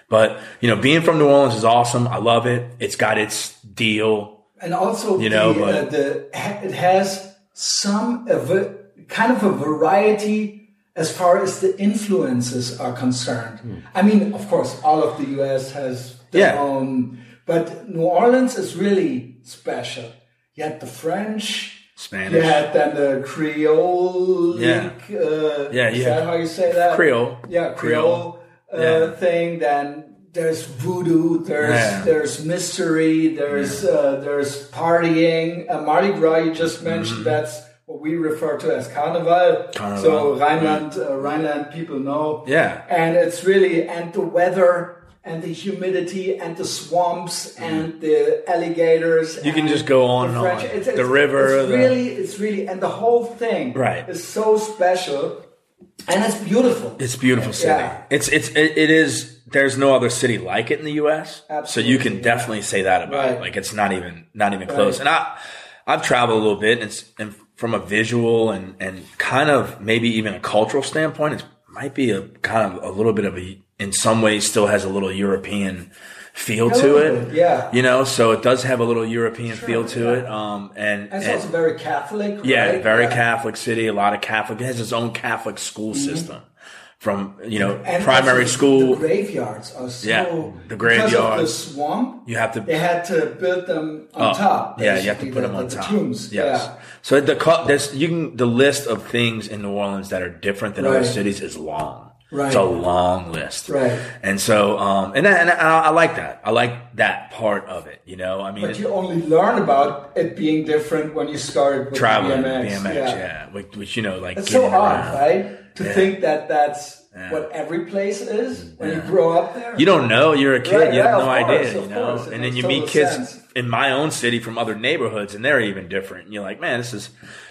But you know being from new orleans is awesome. I love it. It's got its deal. And also, You know, the, but- uh, the it has some of a, kind of a variety as far as the influences are concerned. I mean, of course, all of the U.S. has their Yeah. own, but New Orleans is really special. You had the French. Spanish. You had then the Creole. Yeah. Uh, Yeah, is that how you say that? Creole. Yeah, Creole, uh, Yeah. thing. Then there's voodoo. There's Yeah. there's mystery. There's uh, there's partying. Uh, Mardi Gras. You just mentioned that's what we refer to as Carnival. Carnival, So Rhineland uh, Rhineland people know. Yeah. And it's really and the weather. And the humidity and the swamps and the alligators. You can just go on the and on. It's, The river, It's the- really, it's really, and the whole thing Right. is so special, and it's beautiful. It's beautiful city. Yeah. It's it's it, it is. There's no other city like it in the U.S. Absolutely. So you can definitely say that about it. Like it's not even not even close. And I I've traveled a little bit, and, it's, and from a visual and and kind of maybe even a cultural standpoint, it might be a kind of a little bit of a in some ways still has a little European feel to it. yeah. You know, so it does have a little European feel to yeah. it. Um, and, And it's also very Catholic. Yeah, right? very Yeah. Catholic city. A lot of Catholic. It has its own Catholic school system, from you know. And primary school. The graveyards are so. Yeah, the Because of the swamp, You have to- They had to build them on Oh, top. yeah, you have to put them the- on the top. Tombs. Yes. Yeah. So the there's you can the list of things in New Orleans that are different than other cities is long. Right. It's a long list. Right. And so um and I, and I, I like that. I like that part of it. You know, I mean, But you only learn about it being different when you start with traveling BMX. BMX, yeah. Which, which you know, like It's so odd, around. right? To Yeah. think that that's what every place is when you grow up there. You don't know. You're a kid. Right, you have yeah, no course, idea. You know. And then you meet kids sense. in my own city from other neighborhoods, and they're even different. And you're like, man, this is,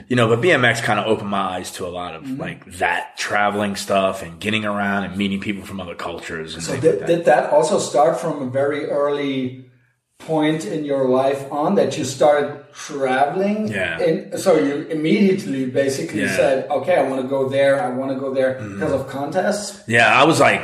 you know. But BMX kind of opened my eyes to a lot of Mm-hmm. like that traveling stuff and getting around and meeting people from other cultures and So did, like that. did that also start from a very early point in your life on that you started traveling? Yeah. And so you immediately basically Yeah. Mm-hmm. said, okay, I want to go there. I want to go there because of contests. Yeah, I was like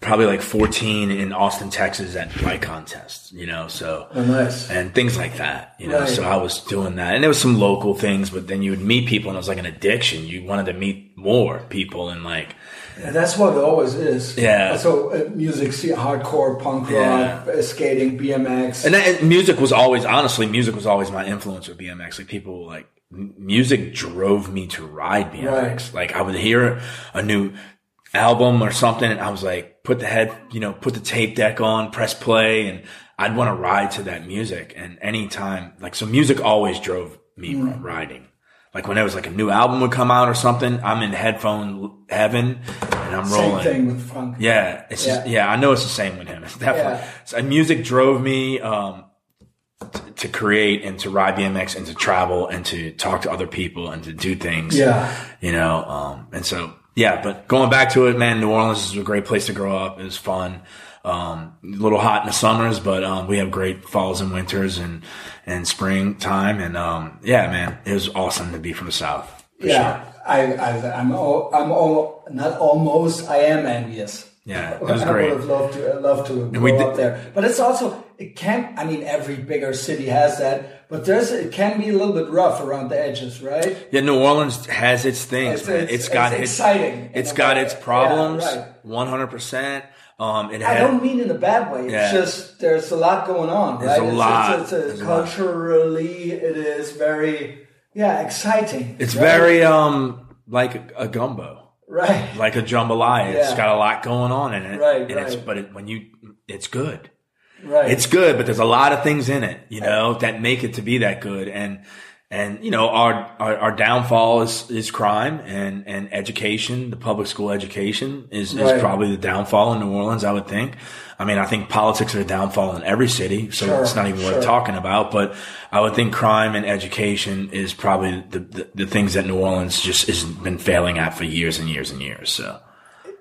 probably like 14 in Austin, Texas at my contests. You know, so. Oh, nice. and things like that, you know. Right. So I was doing that, and there was some local things, but then you would meet people, and it was like an addiction. You wanted to meet more people, and like, Yeah, that's what it always is. Yeah. So uh, music, see, hardcore, punk rock, uh, skating, BMX. and, that, and music was always, honestly, music was always my influence with BMX. Like people, like m- music drove me to ride BMX. Right. Like I would hear a new album or something, and I was like, put the head, you know, put the tape deck on, press play, and I'd want to ride to that music. And anytime, like, so music always drove me Mm. riding. Like when there was like a new album would come out or something, I'm in headphone heaven and I'm Same rolling. thing with funk. Yeah, it's just, Yeah. yeah, I know it's the same with him. It's definitely Yeah. so music drove me um, t- to create and to ride BMX and to travel and to talk to other people and to do things. Yeah. you know, um, and so yeah. But going back to it, man, New Orleans is a great place to grow up. It was fun. Um, a little hot in the summers, but um, we have great falls and winters and and springtime. And um, yeah, man, it was awesome to be from the south. Yeah, sure. I, I I'm all, I'm all, not almost I am envious. Yeah, it was great. I would have loved to love to grow up there, but it's also it can. I mean, every bigger city has that, but there's it can be a little bit rough around the edges, right? Yeah, New Orleans has its things. It's, it's, it's got it's its, exciting. It's got its problems. One hundred percent. Um, it I don't mean in a bad way. It's yeah. just there's a lot going on. There's right? a lot. It's, it's, it's a culturally, it is very yeah exciting. It's right? very um like a, a gumbo right? Like a jambalaya. Yeah. It's got a lot going on in it, right? And right. it's but it, when you, it's good, right? It's good, but there's a lot of things in it, you know, that make it to be that good. And and you know, our, our our, downfall is is crime and and education. The public school education is right. is probably the downfall in New Orleans. I would think. I mean, I think politics are a downfall in every city, so sure, it's not even worth talking about. But I would think crime and education is probably the, the, the things that New Orleans just has been failing at for years and years and years. So,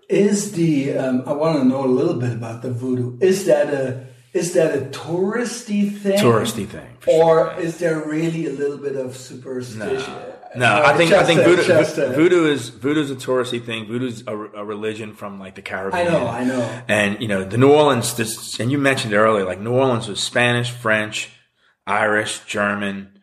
is the um, I want to know a little bit about the voodoo. Is that a is that a touristy thing? Touristy thing, or sure. is there really a little bit of superstition? No. No, I think I think voodoo, a, voodoo is voodoo is a touristy thing. Voodoo is a, a, religion from like the Caribbean. I know, I know. And you know, the New Orleans. This, and you mentioned it earlier. Like New Orleans was Spanish, French, Irish, German,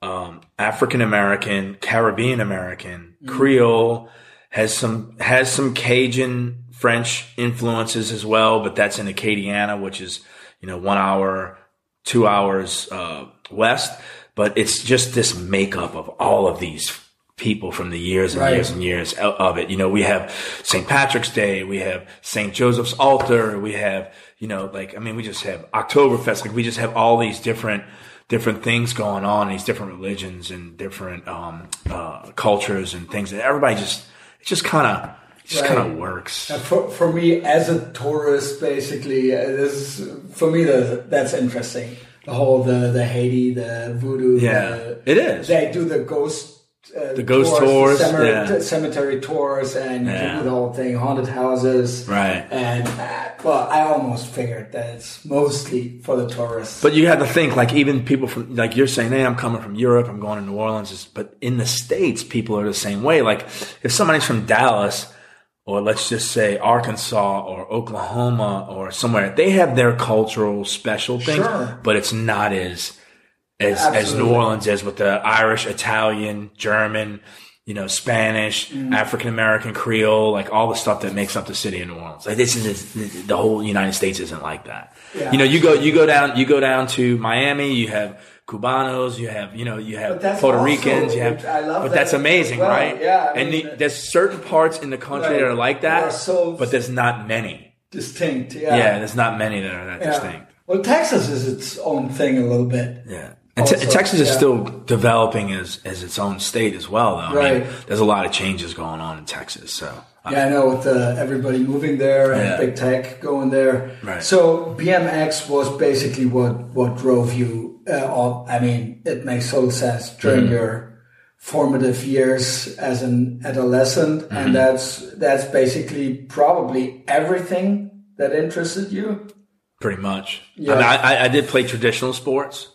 um, African American, Caribbean American, mm. Creole. Has some has some Cajun French influences as well, but that's in Acadiana, which is you know one hour, two hours uh, west but it's just this makeup of all of these people from the years and right. years and years of it. You know, we have St. Patrick's Day, we have St. Joseph's Altar, we have, you know, like, I mean, we just have Oktoberfest, like we just have all these different, different things going on, these different religions and different, um, uh, cultures and things that everybody just, it just kind of, just right. kind of works. Uh, for, for me, as a tourist, basically, uh, this, for me, the, that's interesting the whole the the Haiti, the voodoo. Yeah, the, it is. They do the ghost. Uh, the ghost tours, tours cemetery, yeah. cemetery tours, and yeah. the whole thing, haunted houses, right? And uh, well, I almost figured that it's mostly for the tourists. But you have to think, like even people from, like you're saying, hey, I'm coming from Europe, I'm going to New Orleans, but in the states, people are the same way. Like if somebody's from Dallas, or let's just say Arkansas or Oklahoma or somewhere, they have their cultural special things, sure. but it's not as as as New Orleans is with the Irish, Italian, German, you know, Spanish, mm. African American, Creole, like all the stuff that makes up the city of New Orleans. Like this is the whole United States isn't like that. Yeah. You know, you go you go down you go down to Miami, you have Cubanos, you have, you know, you have Puerto Ricans, you have, but that that's amazing, well. right? Yeah. I mean, and the, there's certain parts in the country right. that are like that, so but there's not many. Distinct, yeah. Yeah, there's not many that are that yeah. distinct. Well, Texas is its own thing a little bit. Yeah. And also, Texas is still developing as, as its own state as well, though. Right. I mean, there's a lot of changes going on in Texas, so. Yeah, I know with uh, everybody moving there and yeah. big tech going there. Right. So BMX was basically what what drove you. Uh, I mean, it makes total sense during mm-hmm. your formative years as an adolescent, mm-hmm. and that's that's basically probably everything that interested you. Pretty much. Yeah. I, mean, I, I did play traditional sports.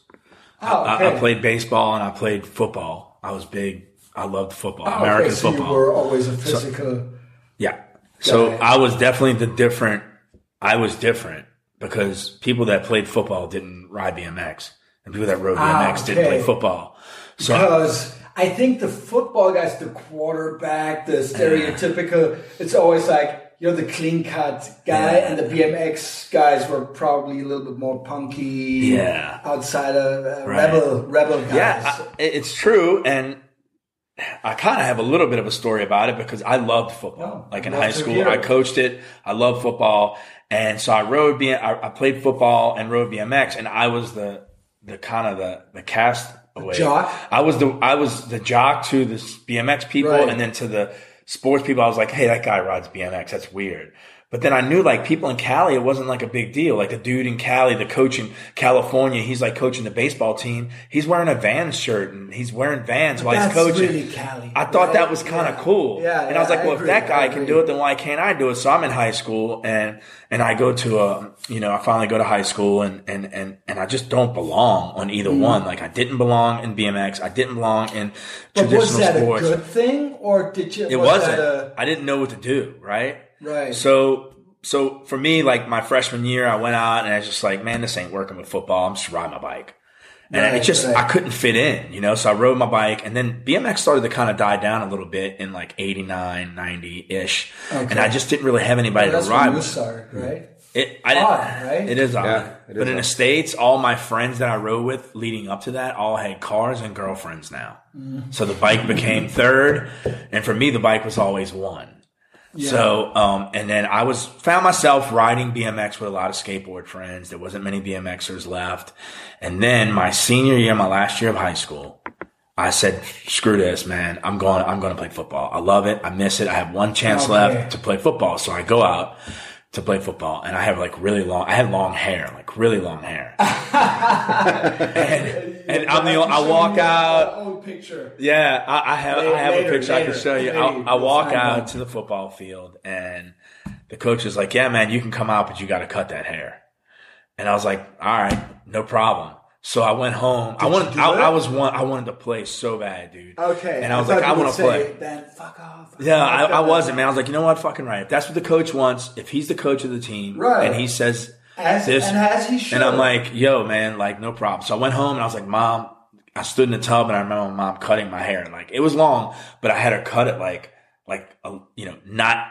Oh, okay. I, I, played baseball and I played football. I was big. I loved football, oh, American okay. so football. You were always a physical. So, yeah. So I was definitely the different. I was different because people that played football didn't ride BMX, and people that rode BMX ah, okay. didn't play football. So because I think the football guys, the quarterback, the stereotypical, it's always like you're the clean cut guy, yeah. and the BMX guys were probably a little bit more punky, yeah, outsider, uh, right. rebel, rebel guys. Yeah, I, it's true, and I kind of have a little bit of a story about it because I loved football. Oh, like in high school, I coached it. I loved football. And so I rode, BM, I, I, played football and rode BMX and I was the, the kind of the, the cast away. Jock? I was the, I was the jock to the BMX people right. and then to the sports people. I was like, Hey, that guy rides BMX. That's weird. But then I knew like people in Cali, it wasn't like a big deal. Like the dude in Cali, the coach in California, he's like coaching the baseball team. He's wearing a Vans shirt and he's wearing Vans while he's That's coaching. really Cali, I thought that was kind of Yeah. cool. Yeah, and I was like, I well, agree, if that guy can do it, then why can't I do it? So I'm in high school and, and I go to a, you know, I finally go to high school and, and, and, and I just don't belong on either Mm-hmm. one. Like I didn't belong in BMX. I didn't belong in But traditional was that sports. a good thing, or did you? It was wasn't. That I didn't know what to do. Right. A, right. So, so for me, like my freshman year, I went out and I was just like, man, this ain't working with football. I'm just riding my bike. And Right, it just, right. I couldn't fit in, you know, so I rode my bike and then BMX started to kind of die down a little bit in like 89, 90 ish. And I just didn't really have anybody that's to ride when you with. started, right? It, I didn't, Odd, right? It is odd. Yeah, it but is in the. States, all my friends that I rode with leading up to that all had cars and girlfriends now. Mm-hmm. So the bike became third. And for me, the bike was always one. So, um, and then I was, found myself riding BMX with a lot of skateboard friends. There wasn't many BMXers left. And then my senior year, my last year of high school, I said, screw this, man. I'm going, I'm going to play football. I love it. I miss it. I have one chance Okay. left to play football. So I go out to play football and I have like really long, I had long hair, like really long hair. and, and I'm the, I walk out. Picture. Yeah, I, I have I have Later, a picture I can show you. I, I walk out to the football field and the coach is like, "Yeah, man, you can come out, but you got to cut that hair." And I was like, "All right, no problem." So I went home. I Did wanted. you do I? I was one. I wanted to play so bad, dude. Okay. And I was thought like, I want to play. Then fuck off. Yeah, I, I wasn't, man. I was like, you know what? Fucking right. If that's what the coach wants, if he's the coach of the team, Right. and he says As, this, and as he should. and I'm like, yo, man, like, no problem. So I went home and I was like, mom, I stood in the tub and I remember my mom cutting my hair. And like, it was long, but I had her cut it like, like, a, you know, not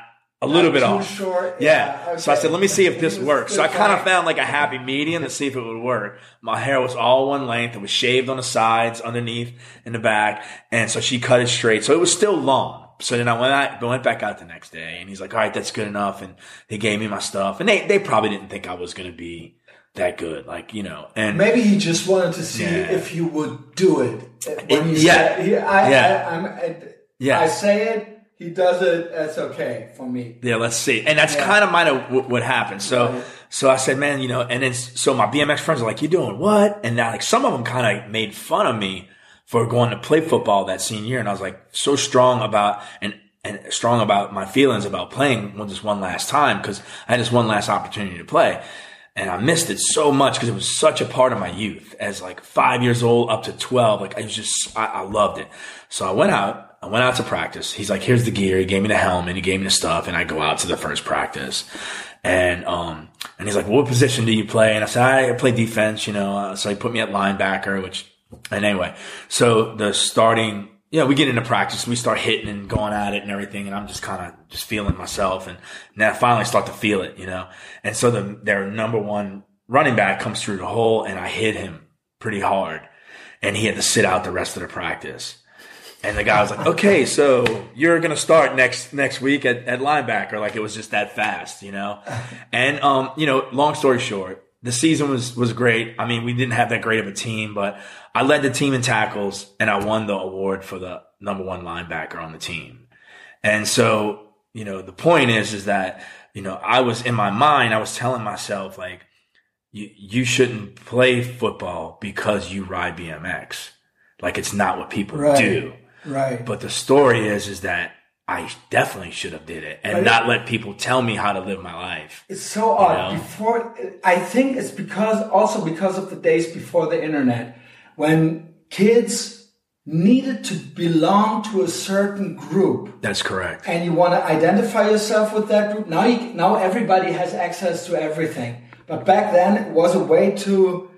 a little bit off. short. Yeah. Yeah, So I said, let me see if this works. So I kind of found like a happy medium to see if it would work. My hair was all one length. It was shaved on the sides, underneath, in the back. And so she cut it straight. So it was still long. So then I went out, went back out the next day and he's like, all right, that's good enough. And they gave me my stuff and they, they probably didn't think I was going to be that good. Like, you know, and Maybe he just wanted to see Yeah. if you would do it. When you yeah. he, I, Yeah. I, I'm, I, Yeah. I say it, he does it, that's okay for me. Yeah, let's see. And that's Yeah. kind of might have what happened. So, Right. so I said, man, you know, and then so my BMX friends are like, you doing what? And now like some of them kind of made fun of me for going to play football that senior year. And I was like so strong about and, and strong about my feelings about playing this one last time because I had this one last opportunity to play. And I missed it so much because it was such a part of my youth as like five years old up to 12. Like I was just, I, I loved it. So I went out, I went out to practice. He's like, here's the gear. He gave me the helmet. He gave me the stuff. And I go out to the first practice. And, um, and he's like, what position do you play? And I said, I play defense, you know. Uh, so he put me at linebacker, which, and anyway, so the starting, you know, we get into practice, we start hitting and going at it and everything. And I'm just kind of just feeling myself. And now I finally start to feel it, you know. And so the, their number one running back comes through the hole and I hit him pretty hard. And he had to sit out the rest of the practice. And the guy was like, okay, so you're going to start next, next week at, at linebacker. Like it was just that fast, you know? And, um, you know, long story short, the season was, was great. I mean, we didn't have that great of a team, but I led the team in tackles and I won the award for the number one linebacker on the team. And so, you know, the point is, is that, you know, I was in my mind, I was telling myself like, you, you shouldn't play football because you ride BMX. Like it's not what people Right. do. Right. But the story is, is that I definitely should have did it and But- not let people tell me how to live my life. It's so odd. know? Before, I think it's because also because of the days before the internet, when kids needed to belong to a certain group, That's correct. and you want to identify yourself with that group. Now, you, now everybody has access to everything. But back then, it was a way to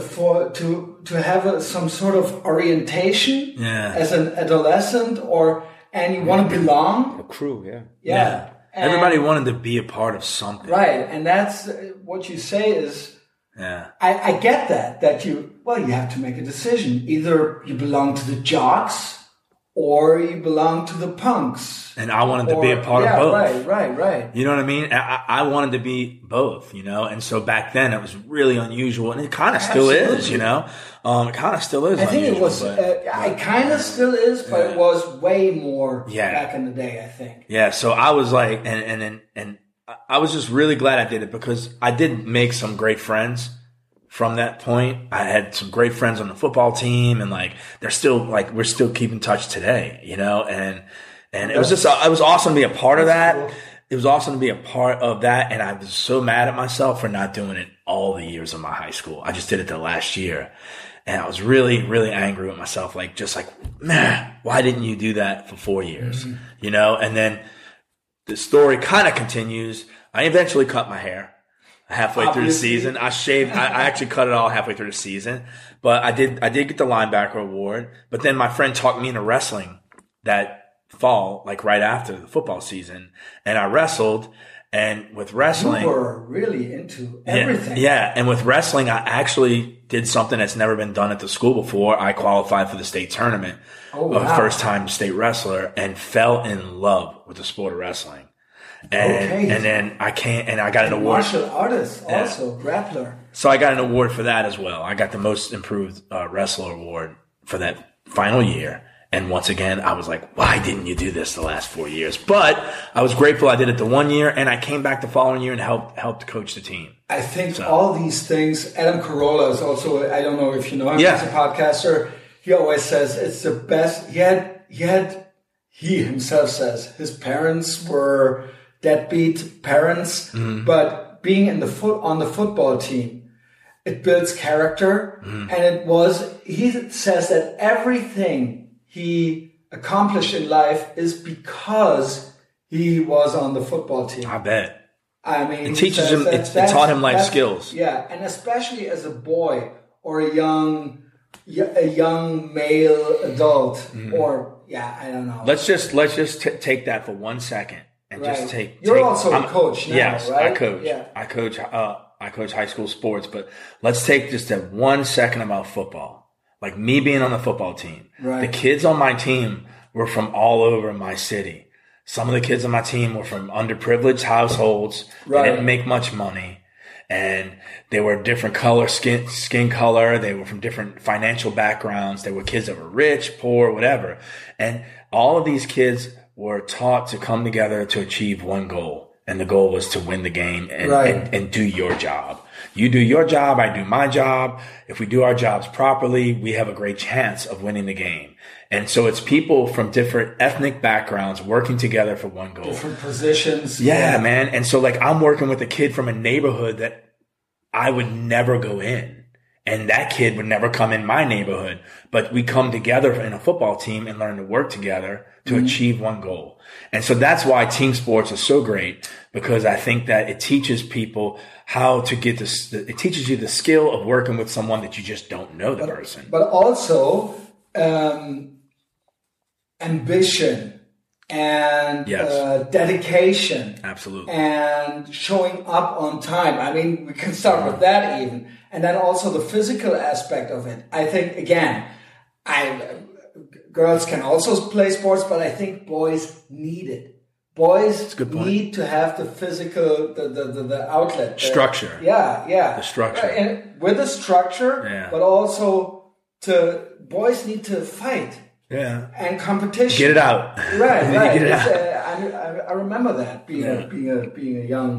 for to to have a, some sort of orientation Yeah. as an adolescent, or and you want to belong. A crew, yeah. Yeah. And- Everybody wanted to be a part of something. Right, and that's uh, what you say is Yeah. I, I get that that you well you have to make a decision either you belong to the jocks or you belong to the punks And I wanted to be a part yeah, of both. right right right You know what I mean? I, I wanted to be both, you know? And so back then it was really unusual and it kind of still is, you know? Um, it kind of still is I think it was but- uh, it kind of still is but it was way more Yeah. back in the day I think Yeah, so I was like, and and and and I was just really glad I did it because I did make some great friends from that point. I had some great friends on the football team and like they're still like we're still keeping touch today, you know, and and it was just it was awesome to be a part of that. It was awesome to be a part of that and I was so mad at myself for not doing it all the years of my high school. I just did it the last year. And I was really, really angry with myself, like just like, man, why didn't you do that for four years? Mm-hmm. You know, and then the story kind of continues. I eventually cut my hair halfway through the season. I shaved. I, I actually cut it all halfway through the season, but I did. I did get the linebacker award. But then my friend talked me into wrestling that fall, like right after the football season, and I wrestled. And with wrestling, You were really into everything. Yeah, and with wrestling, I actually did something that's never been done at the school before. I qualified for the state tournament, Oh, a wow. first time state wrestler, and fell in love with the sport of wrestling. And Okay. and then I can't, and I got an award. Martial artist, also grappler. So I got an award for that as well. I got the most improved uh, wrestler award for that final year. And once again, I was like, why didn't you do this the last four years? But I was grateful I did it the one year, and I came back the following year and helped helped coach the team. I think all these things. Adam Carolla is also. I don't know if you know him. Yeah. He's a podcaster. He always says it's the best. He had. He had. He himself says his parents were deadbeat parents, Mm-hmm. but being in the foot on the football team, it builds character, Mm-hmm. and it was. He says that everything he accomplished in life is because he was on the football team. I bet. I mean, It teaches him- that it- it taught him life skills. Yeah, and especially as a boy or a young, a young male adult, Mm-hmm. or yeah, I don't know. Let's just let's just t- take that for one second and Right. just take. You're take- also a I'm- coach now, yes, right? I coach. Yeah. I coach. Uh, I coach high school sports, but let's take just that one second about football. Like me being on the football team, Right. the kids on my team were from all over my city. Some of the kids on my team were from underprivileged households. Right. They didn't make much money. And they were different color, skin, skin color. They were from different financial backgrounds. They were kids that were rich, poor, whatever. And all of these kids were taught to come together to achieve one goal. And the goal was to win the game and, Right. and, and do your job. You do your job. I do my job. If we do our jobs properly, we have a great chance of winning the game. And so it's people from different ethnic backgrounds working together for one goal. different positions. Yeah, man. And so like I'm working with a kid from a neighborhood that I would never go in. And that kid would never come in my neighborhood. But we come together in a football team and learn to work together to achieve one goal. And so that's why team sports are so great because I think that it teaches people how to get this, it teaches you the skill of working with someone that you just don't know the person. but also um, ambition and Yes. uh, dedication. Absolutely. and showing up on time. I mean, we can start with that even, and then also the physical aspect of it. I think again, I girls can also play sports, but I think boys need it. Boys good need to have the physical, the the, the, the outlet the- Structure. Yeah, yeah, The structure. And with the structure, Yeah. but also to boys need to fight Yeah. and competition. Get it out. Right, You need to right. get it out. uh, I, remember that being Yeah. a, being a being a young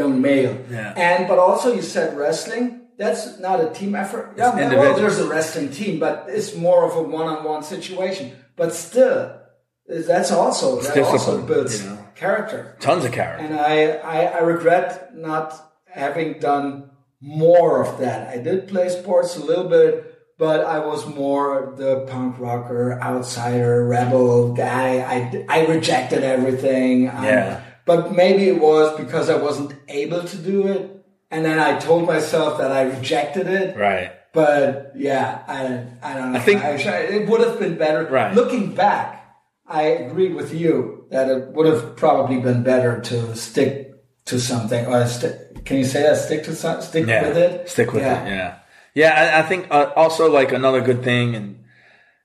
young male. Yeah. And but also you said wrestling. That's not a team effort. Yeah, well, there's a wrestling team, but it's more of a one-on-one situation. But still, that's also that also builds you know. character. Tons of character. And I, I I regret not having done more of that. I did play sports a little bit. But I was more the punk rocker, outsider, rebel guy. I, I rejected everything. Um, Yeah. but maybe it was because I wasn't able to do it. And then I told myself that I rejected it. Right. But yeah, I, I don't know. I think- it would have been better. Right. Looking back, I agree with you that it would have probably been better to stick to something. Or sti- can you say that? Stick to something? Stick Yeah. with it? Stick with it. Yeah. Yeah. I, I think uh, also like another good thing and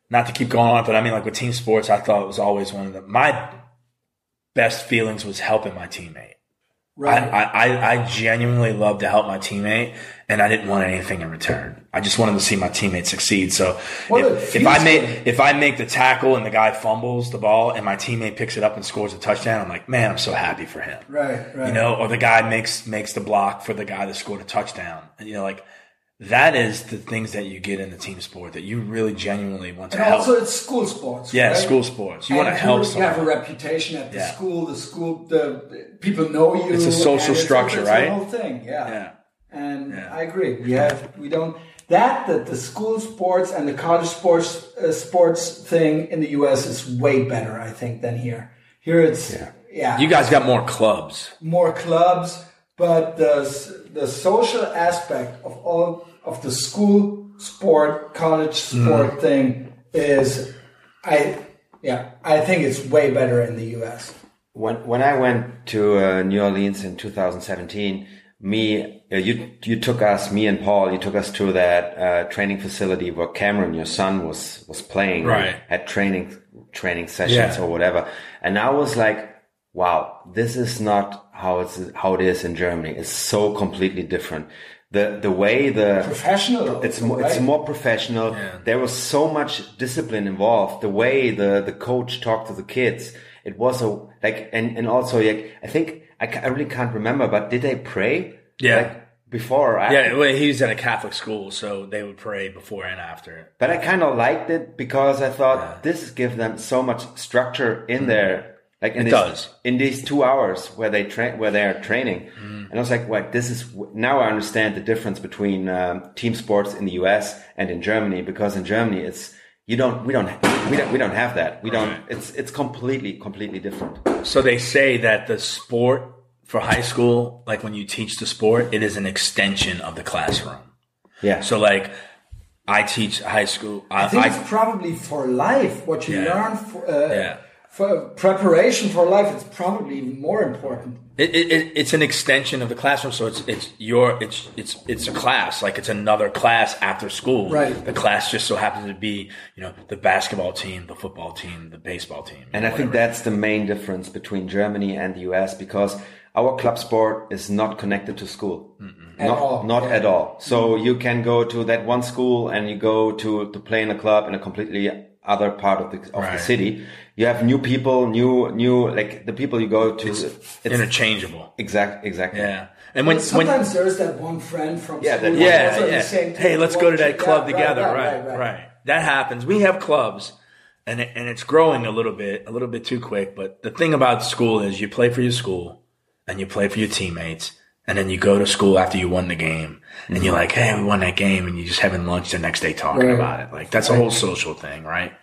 not to keep going on, but I mean like with team sports, I thought it was always one of the, my best feelings was helping my teammate. Right. I, I, I genuinely love to help my teammate and I didn't want anything in return. I just wanted to see my teammate succeed. So if, if I make, if I make the tackle and the guy fumbles the ball and my teammate picks it up and scores a touchdown, I'm like, man, I'm so happy for him. Right, right. You know, or the guy makes, makes the block for the guy that scored a touchdown. And you know, like that is the things that you get in the team sport that you really genuinely want to And help. also, it's school sports. yeah, right? school sports. You want to help You have a reputation at the Yeah. school. The school, the people know you. It's a social and structure, it's right? The whole thing, yeah. Yeah. And Yeah. I agree. We have we don't that that the school sports and the college sports uh, sports thing in the U.S. is way better, I think, than here. Here it's yeah, You guys got more clubs. more clubs, but the the social aspect of all of the school sport, college sport Mm-hmm. thing is, I yeah, I think it's way better in the U.S. When when I went to uh, New Orleans in 2017, me uh, you you took us, me and Paul, you took us to that uh, training facility where Cameron, your son, was was playing, Right. Had training training sessions Yeah. or whatever, and I was like, wow, this is not how it's how it is in Germany. It's so completely different. The the way the Professional. it's more, it's more professional. There was so much discipline involved. The way the, the coach talked to the kids, it was a, like, and, and also, like, I think, I, I really can't remember, but did they pray? Yeah. Like, before or after? Yeah, well, he's at a Catholic school, so they would pray before and after. But I kind of liked it because I thought this gives them so much structure in mm-hmm. there. Like in. It these, does. in these two hours where they train, where they are training, Mm. and I was like, "What? This is now I understand the difference between um, team sports in the U.S. and in Germany because in Germany it's you don't we don't we don't we don't have that we don't it's it's completely completely different. So they say that the sport for high school, like when you teach the sport, it is an extension of the classroom. Yeah. So like, I teach high school. I, I think I, it's probably for life. What you Yeah. learn for, uh, Yeah. For preparation for life, it's probably even more important. It, it, it, it's an extension of the classroom, so it's it's your it's it's it's a class, like it's another class after school. Right. The class just so happens to be, you know, the basketball team, the football team, the baseball team, And I think that's the main difference between Germany and the US because our club sport is not connected to school. At not, all, Not yeah. at all. So you can go to that one school and you go to, to play in a club in a completely other part of the, of Right. the city. You have new people, new, new, like the people you go to. It's, interchangeable. exact, exactly. Yeah, and when when Sometimes there's that one friend from Yeah, school. that- who's yeah, yeah. the same Hey, let's go to that club right, together. right, Right, right, right, That happens. We have clubs, and it, and it's growing a little bit, a little bit too quick. But the thing about school is, you play for your school, and you play for your teammates, and then you go to school after you won the game, and you're mm-hmm. like, "Hey, we won that game," and you're just having lunch the next day talking Right. about it. Like that's a whole social thing, right?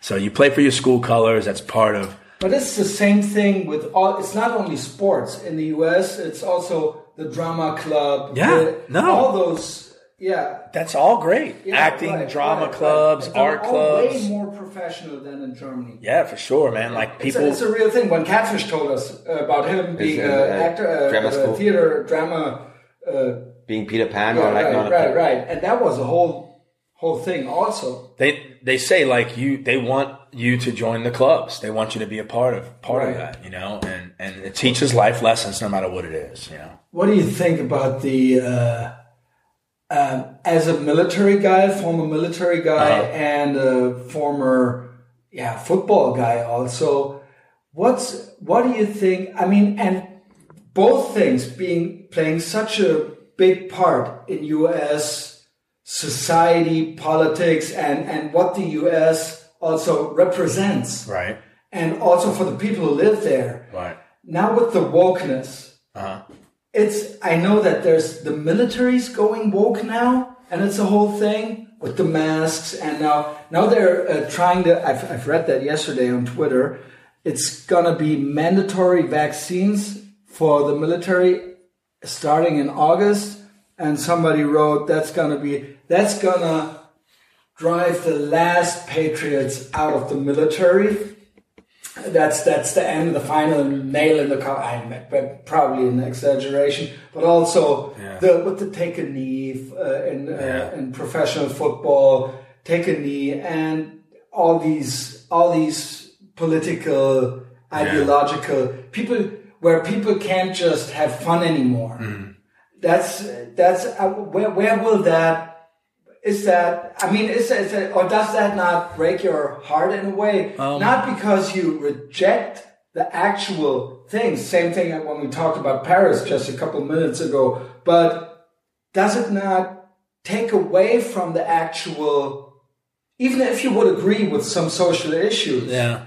So you play for your school colors. That's part of. But it's the same thing with all. It's not only sports in the U.S. It's also the drama club. Yeah, the- no. all those. Yeah, That's all great. yeah, Acting, right, drama right, clubs, right. Art all clubs. Way more professional than in Germany. Yeah, for sure, man. Like It's people. a, it's a real thing. When Catfish told us uh, about him being uh, an uh, actor, uh, drama uh, school. theater, drama, uh, Being Peter Pan yeah, or like right, right, right, and that was a whole whole thing. Also, They they say like you they want you to join the clubs. They want you to be a part of part Right. of that, you know, and and it teaches life lessons no matter what it is, you know. what do you think about the? Um, as a military guy, former military guy, Uh-huh. and a former yeah football guy, also, what's what do you think? I mean, and both things being playing such a big part in U.S. society, politics, and and what the U.S. also represents, Right. and also for the people who live there. Right. Now with the wokeness, Uh-huh. It's I know that there's the military's going woke now, and it's a whole thing with the masks, and now now they're uh, trying to. I've, I've read that yesterday on Twitter. It's gonna be mandatory vaccines for the military starting in August, and somebody wrote that's gonna be that's gonna drive the last patriots out of the military that's that's the end, the final nail in the coffin. I but probably an exaggeration, but also the with the take a knee uh, in uh, Yeah. in professional football, take a knee, and all these all these political, ideological people. where people can't just have fun anymore. Mm-hmm. That's that's uh, where where will that is that I mean is that, is that or does that not break your heart in a way? Um, not because you reject the actual thing. Same thing when we talked about Paris just a couple minutes ago. But does it not take away from the actual, even if you would agree with some social issues? Yeah.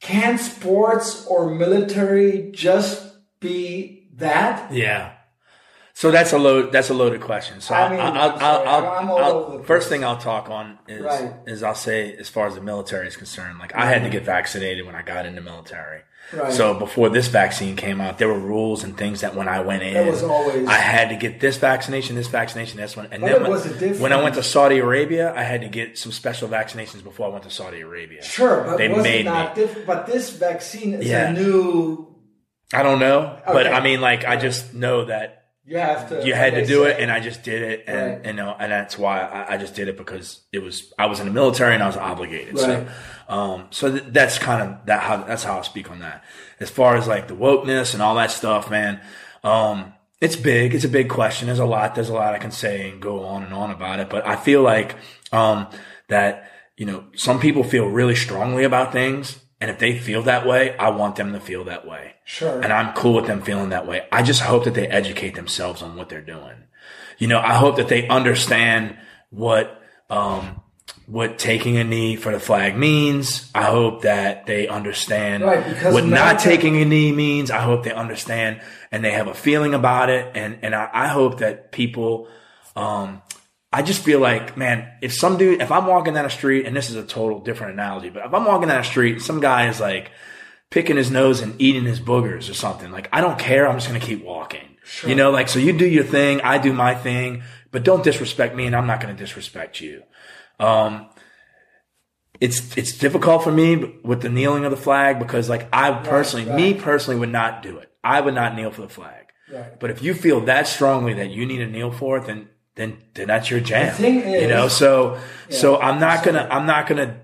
Can sports or military just be that? Yeah. So that's a load. That's a loaded question. So I mean, I'll, I'm I'll, I'll, I'm all I'll- over the first thing I'll talk on is Right. is I'll say as far as the military is concerned. Like I had to get mm-hmm. vaccinated when I got into military. Right. So before this vaccine came out, there were rules and things that when I went in, always- I had to get this vaccination, this vaccination, this one, and then when, was a different- when I went to Saudi Arabia, I had to get some special vaccinations before I went to Saudi Arabia. Sure, but they was made not me. diff- But this vaccine is Yeah. a new. I don't know, but I mean, like I just know that You have to. you had to do say- it and I just did it and Right. you know and that's why I, I just did it because it was I was in the military and I was obligated Right. so um so th- that's kind of that how that's how I speak on that as far as like the wokeness and all that stuff man um it's big it's a big question there's a lot there's a lot I can say and go on and on about it but I feel like um that you know some people feel really strongly about things and if they feel that way I want them to feel that way Sure. and I'm cool with them feeling that way. I just hope that they educate themselves on what they're doing. You know, I hope that they understand what, um, what taking a knee for the flag means. I hope that they understand Right, what not taking a knee means. I hope they understand and they have a feeling about it. And, and I, I hope that people, um, I just feel like, man, if some dude, if I'm walking down the street, and this is a total different analogy, but if I'm walking down the street, some guy is like picking his nose and eating his boogers or something, like I don't care. I'm just gonna keep walking. You know, like so you do your thing, I do my thing, but don't disrespect me, and I'm not gonna disrespect you. Um, it's it's difficult for me with the kneeling of the flag because, like, I personally, me right. personally, would not do it. I would not kneel for the flag. Right. But if you feel that strongly that you need to kneel for it, then then then that's your jam. thing you know, is- so so I'm not gonna I'm not gonna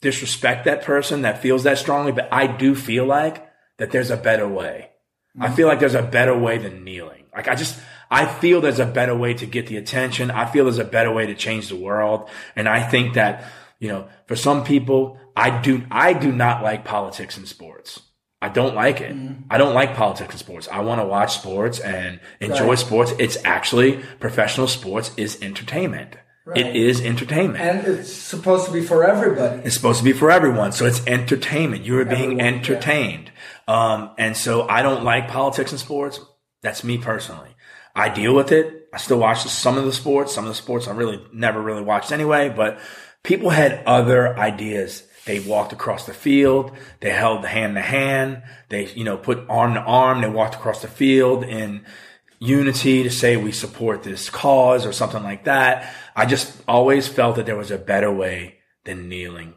disrespect that person that feels that strongly, but I do feel like that there's a better way. I mm-hmm. feel like there's a better way than kneeling. Like I just I feel there's a better way to get the attention. I feel there's a better way to change the world. And I think that, you know, for some people, I do I do not like politics and sports. I don't like it. I don't like politics and sports. I want to watch sports and enjoy Right. sports. It's actually professional sports is entertainment. Right. It is entertainment. and it's supposed to be for everybody. It's supposed to be for everyone. So it's entertainment. You're being Everyone, yeah. entertained. Um, and so I don't like politics and sports. That's me personally. I deal with it. I still watch some of the sports. Some of the sports I really never really watched anyway, but people had other ideas. They walked across the field. They held hand to hand. They, you know, put arm to arm. They walked across the field in unity to say we support this cause or something like that. I just always felt that there was a better way than kneeling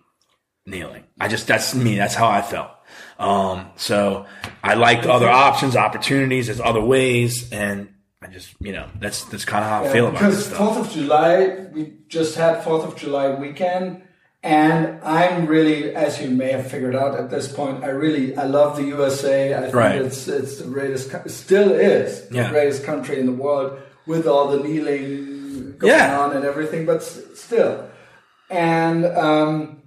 kneeling. I just that's me. That's how I felt. Um, so I liked other options, opportunities. There's other ways, and I just you know that's that's kind of how I Yeah, feel about because this stuff. Fourth of July, we just had Fourth of July weekend, and I'm really, as you may have figured out at this point, I really I love the USA. I think Right. it's it's the greatest, still is Yeah. the greatest country in the world with all the kneeling going Yeah. on and everything, but still, and. um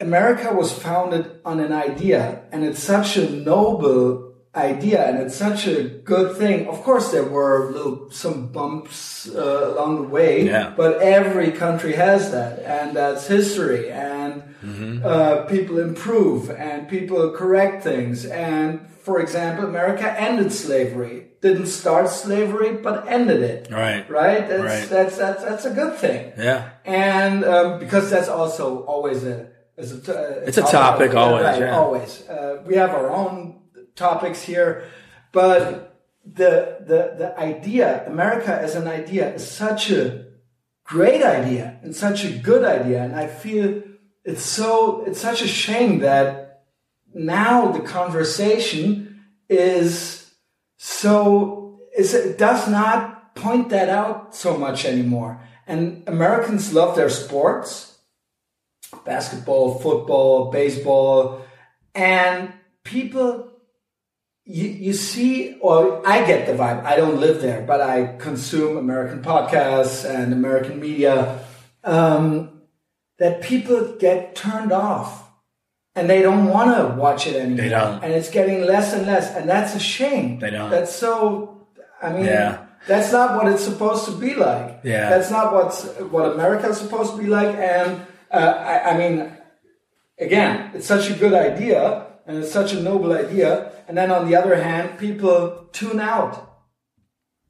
America was founded on an idea, and it's such a noble idea, and it's such a good thing. Of course, there were little some bumps uh, along the way, Yeah. but every country has that, and that's history. And uh, people improve, and people correct things. And for example, America ended slavery. Didn't start slavery, but ended it. Right. Right. That's Right. that's that's that's a good thing Yeah. and um, because that's also always a, is a, a It's a topic, Yeah, always, right, yeah. always. Uh, we have our own topics here, but the the the idea, America as an idea, is such a great idea and such a good idea, and I feel it's so it's such a shame that now the conversation is so is it does not point that out so much anymore. And Americans love their sports, basketball, football, baseball, and people you you see or I get the vibe. I don't live there, but I consume American podcasts and American media. Um, that people get turned off and they don't want to watch it anymore. They don't. And it's getting less and less, and that's a shame. They don't. That's so. I mean, Yeah. that's not what it's supposed to be like. Yeah. That's not what's what America's supposed to be like. And uh, I, I mean, again, it's such a good idea and it's such a noble idea. And then on the other hand, people tune out.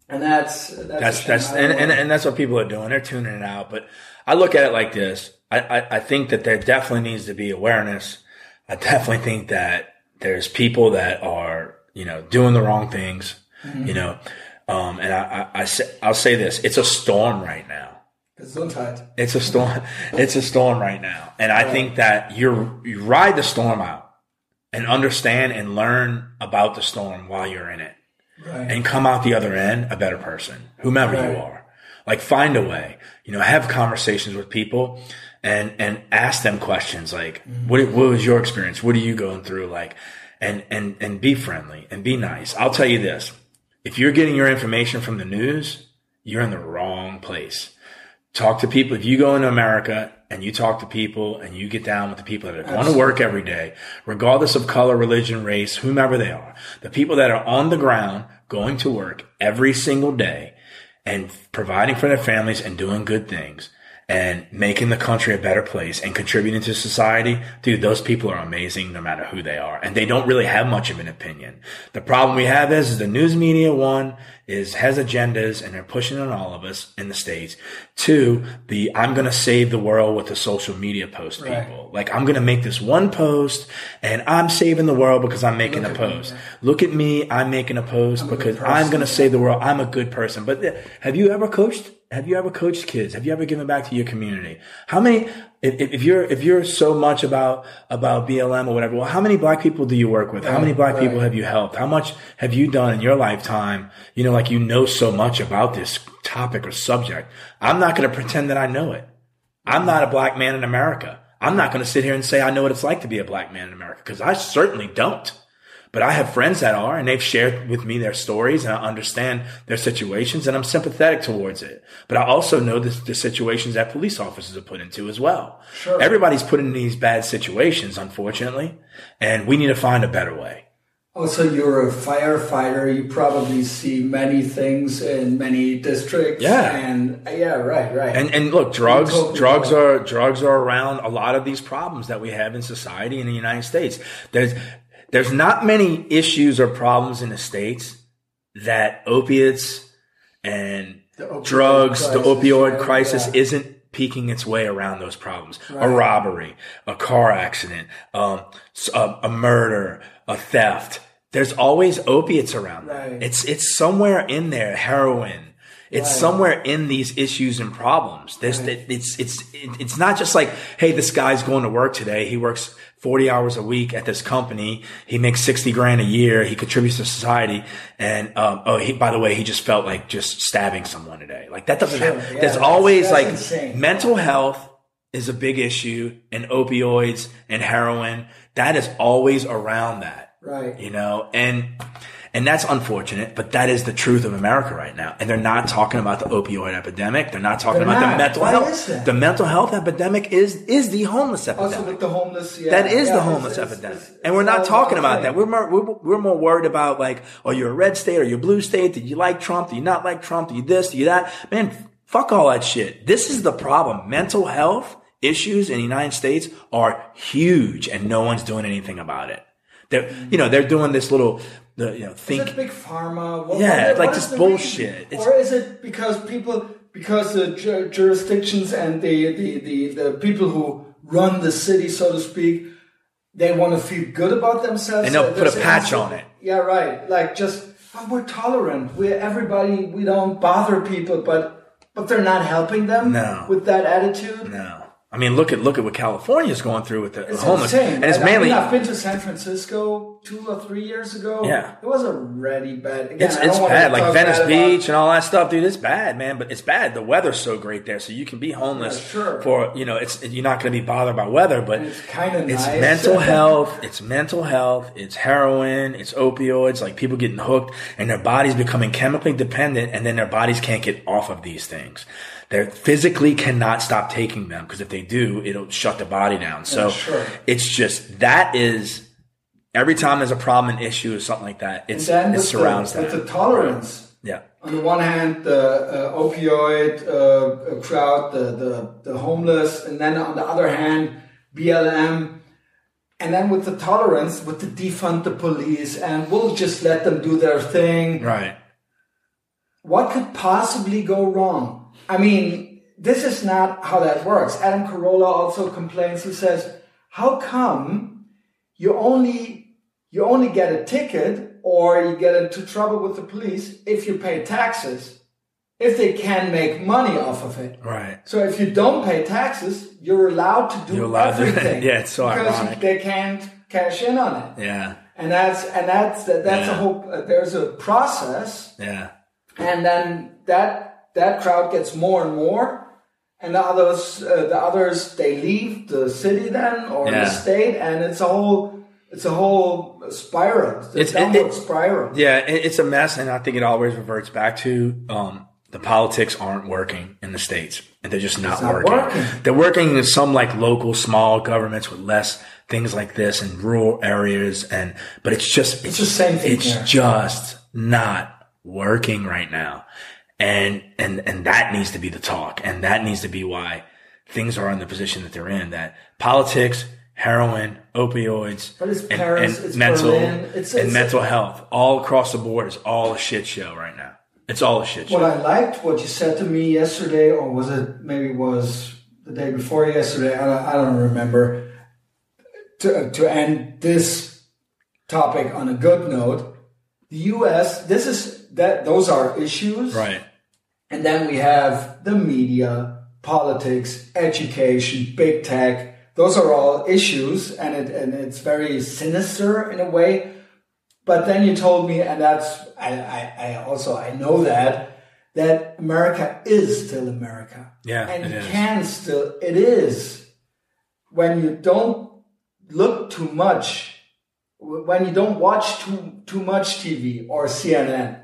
And that's that's That's that's and, and, and that's what people are doing. They're tuning it out. But I look at it like this. I, I, I think that there definitely needs to be awareness. I definitely think that there's people that are, you know, doing the wrong things, Mm-hmm. you know. Um, and I, I, I say, I'll say this, it's a storm right now. Gesundheit. It's a storm. It's a storm right now. And I think that you're, you ride the storm out and understand and learn about the storm while you're in it Right. and come out the other end a better person, whomever Right. you are. Like find a way, you know, have conversations with people and, and ask them questions like, mm-hmm. what, what was your experience? What are you going through? Like, and, and, and be friendly and be nice. I'll tell you this. If you're getting your information from the news, you're in the wrong place. Talk to people. If you go into America and you talk to people and you get down with the people that are going to work every day, regardless of color, religion, race, whomever they are, the people that are on the ground going to work every single day and providing for their families and doing good things and making the country a better place and contributing to society, dude, those people are amazing no matter who they are. And they don't really have much of an opinion. The problem we have is, is the news media, one, is has agendas and they're pushing on all of us in the States. Two, the I'm going to save the world with the social media post Right. people. Like I'm going to make this one post and I'm saving the world because I'm making Look a me, post. yeah. Look at me. I'm making a post I'm because person. I'm going to save the world. I'm a good person. But th- have you ever coached? Have you ever coached kids? Have you ever given back to your community? How many, if, you're, if you're so much about, about BLM or whatever, well, how many black people do you work with? How many black Right. people have you helped? How much have you done in your lifetime? You know, like you know so much about this topic or subject. I'm not going to pretend that I know it. I'm not a black man in America. I'm not going to sit here and say I know what it's like to be a black man in America because I certainly don't. But I have friends that are, and they've shared with me their stories, and I understand their situations, and I'm sympathetic towards it. But I also know the, the situations that police officers are put into as well. Sure. Everybody's put in these bad situations, unfortunately, and we need to find a better way. Also, you're a firefighter. You probably see many things in many districts. Yeah. And yeah, right, right. And and look, drugs totally drugs are drugs are around a lot of these problems that we have in society in the United States. There's there's not many issues or problems in the states that opiates and The drugs, the opioid right? crisis Yeah. isn't peeking its way around those problems. A robbery, a car accident, um, a, a murder, a theft. There's always opiates around. Right. It's it's somewhere in there. Heroin. It's Right. somewhere in these issues and problems. This, Right. it's it's it- it's not just like, hey, this guy's going to work today. He works 40 hours a week at this company. He makes 60 grand a year. He contributes to society. And um, oh, he, by the way, he just felt like just stabbing someone today. Like that doesn't Sure, happen. yeah, There's always like insane. mental health is a big issue, and opioids and heroin. That is always around that right. you know and and that's unfortunate but that is the truth of america right now. And they're not talking about the opioid epidemic. They're not talking They're about not. the mental Why health. the mental health epidemic is is the homeless Also epidemic. with the homeless, yeah. that is yeah, the homeless it's- epidemic. it's- and we're not talking about thing. that. We're more we're, we're more worried about like oh you're a red state or you're a blue state. Did you like trump? Do you not like trump? Do you this? Do you that? Man fuck all that shit. This is the problem. Mental health issues in the united states are huge and no one's doing anything about it. They're, you know, they're doing this little, the, you know, Is think, it big pharma? What, Yeah, what- like what is the bullshit. Or is it because people, because the ju- jurisdictions and the, the, the, the people who run the city, so to speak, they want to feel good about themselves. And they'll So put a patch on it. Yeah, right. Like just oh, we're tolerant. We're everybody. We don't bother people, but but they're not helping them. No. with that attitude. no. I mean, look at, look at what California's going through with the It's homeless. insane. And it's I- mainly, I mean, I've been to San Francisco. two or three years ago. Yeah. it was already bad. Again, It's, it's bad. Like Venice bad Beach and all that stuff, dude. It's bad, man. But it's bad. The weather's so great there, so you can be homeless Yeah, sure. for you know. It's you're not going to be bothered by weather, but It's kinda It's nice. mental health. It's mental health. It's heroin. It's opioids. Like people getting hooked and their bodies becoming chemically dependent, and then their bodies can't get off of these things. They physically cannot stop taking them because if they do, it'll shut the body down. So sure. it's just that is. Every time there's a problem, an issue, or something like that, it's, it surrounds the, that. with the tolerance. yeah. On the one hand, the uh, opioid uh, crowd, the, the the homeless, and then on the other hand, BLM. And then with the tolerance, with the defund the police, and we'll just let them do their thing. Right. what could possibly go wrong? I mean, this is not how that works. Adam Carolla also complains. He says, "How come you only you only get a ticket or you get into trouble with the police if you pay taxes? If they can make money off of it." Right. So if you don't pay taxes, you're allowed to do You're allowed to- everything. yeah, it's so because ironic. they can't cash in on it, Yeah. and that's and that's that's a whole. Uh, there's a process Yeah. and then that that crowd gets more and more and the others uh, the others they leave the city then or Yeah. the state and it's a whole it's a whole spiral it's It's- it- downward it- spiral Yeah, it- it's a mess, and I think it always reverts back to um, the politics aren't working in the states, and they're just not, not working. working. They're working in some like local small governments with less things like this in rural areas, and but it's just it's, the same thing It's here. just not working right now, and and and that needs to be the talk, and that needs to be why things are in the position that they're in. That politics. Heroin, opioids, But it's and, Paris, and it's mental Berlin, it's- and it's- mental health all across the board is all a shit show right now. It's all a shit show. what i liked what you said to me yesterday or was it maybe was the day before yesterday i don't, I don't remember to, to end this topic on a good note the us this is that those are issues right. And then we have the media, politics, education, big tech. Those are all issues, and it and it's very sinister in a way. But then you told me, and that's I, I, I also I know that that America is still America. Yeah, and it can still it is when you don't look too much, when you don't watch too too much TV or CNN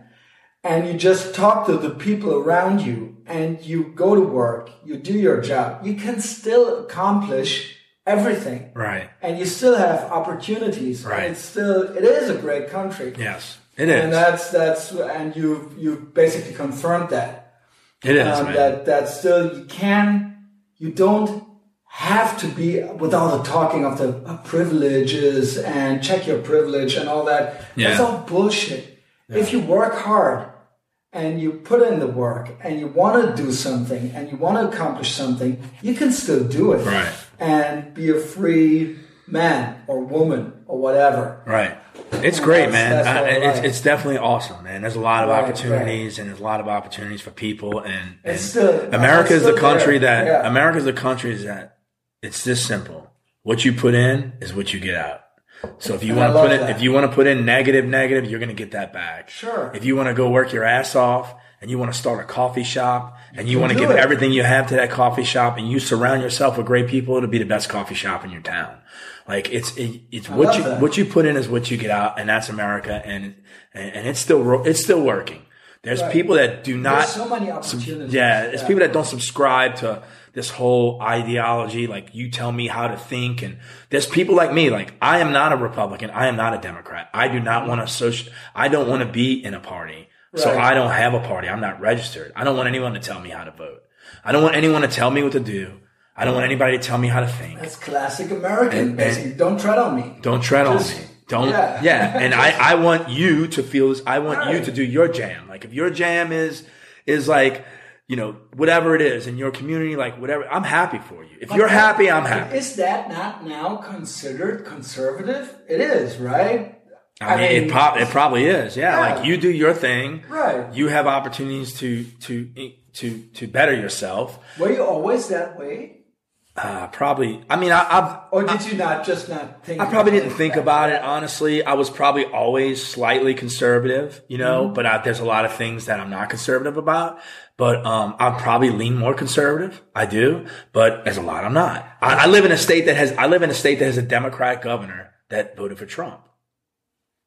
and you just talk to the people around you and you go to work, you do your job, you can still accomplish everything. Right. And you still have opportunities. Right. And it's still it is a great country. Yes. It is. And that's that's and you you basically confirmed that. it is, Um, that that still you can you don't have to be with all the talking of the privileges and check your privilege and all that. That's Yeah. all bullshit. If you work hard and you put in the work and you want to do something and you want to accomplish something, you can still do it. Right. And be a free man or woman or whatever. right. It's great, that's- man. that's I- it's, like. it's definitely awesome, man. There's a lot of Right, opportunities, and there's a lot of opportunities for people. And, and still- America is the country there. that Yeah. America is the country that it's this simple. What you put in is what you get out. So if you want to put that. if you want to put in negative, negative, you're going to get that back. Sure. If you want to go work your ass off and you want to start a coffee shop and you can want to give it. everything you have to that coffee shop and you surround yourself with great people, it'll be the best coffee shop in your town. Like it's it, it's what you that. what you put in is what you get out, and that's America, and and, and it's still it's still working. There's Right. people that do not. There's so many opportunities. Yeah, it's people that don't subscribe to this whole ideology. Like you tell me how to think, and there's people like me. Like I am not a Republican. I am not a Democrat. I do not want to social. I don't want to be in a party, so I don't have a party. I'm not registered. I don't want anyone to tell me how to vote. I don't want anyone to tell me what to do. I don't want anybody to tell me how to think. That's classic American, And- basically. Don't tread on me. Don't tread Just- on me. Don't. yeah. Yeah. And I, I want you to feel this. I want you to do your jam. Like if your jam is, is like, you know, whatever it is in your community, like whatever, I'm happy for you. If you're happy, I'm happy. Is that not now considered conservative? It is, right? I mean, it, prob- it probably is. Yeah, Yeah. Like you do your thing. Right. You have opportunities to, to, to, to better yourself. Were you always that way? Uh, probably. I mean, I, I've Or did you not just not think? I probably didn't think about it honestly. I was probably always slightly conservative, you know, Mm-hmm. but I, there's a lot of things that I'm not conservative about. But um, I probably lean more conservative. I do, but as a lot I'm not. I, I live in a state that has I live in a state that has a Democratic governor that voted for Trump.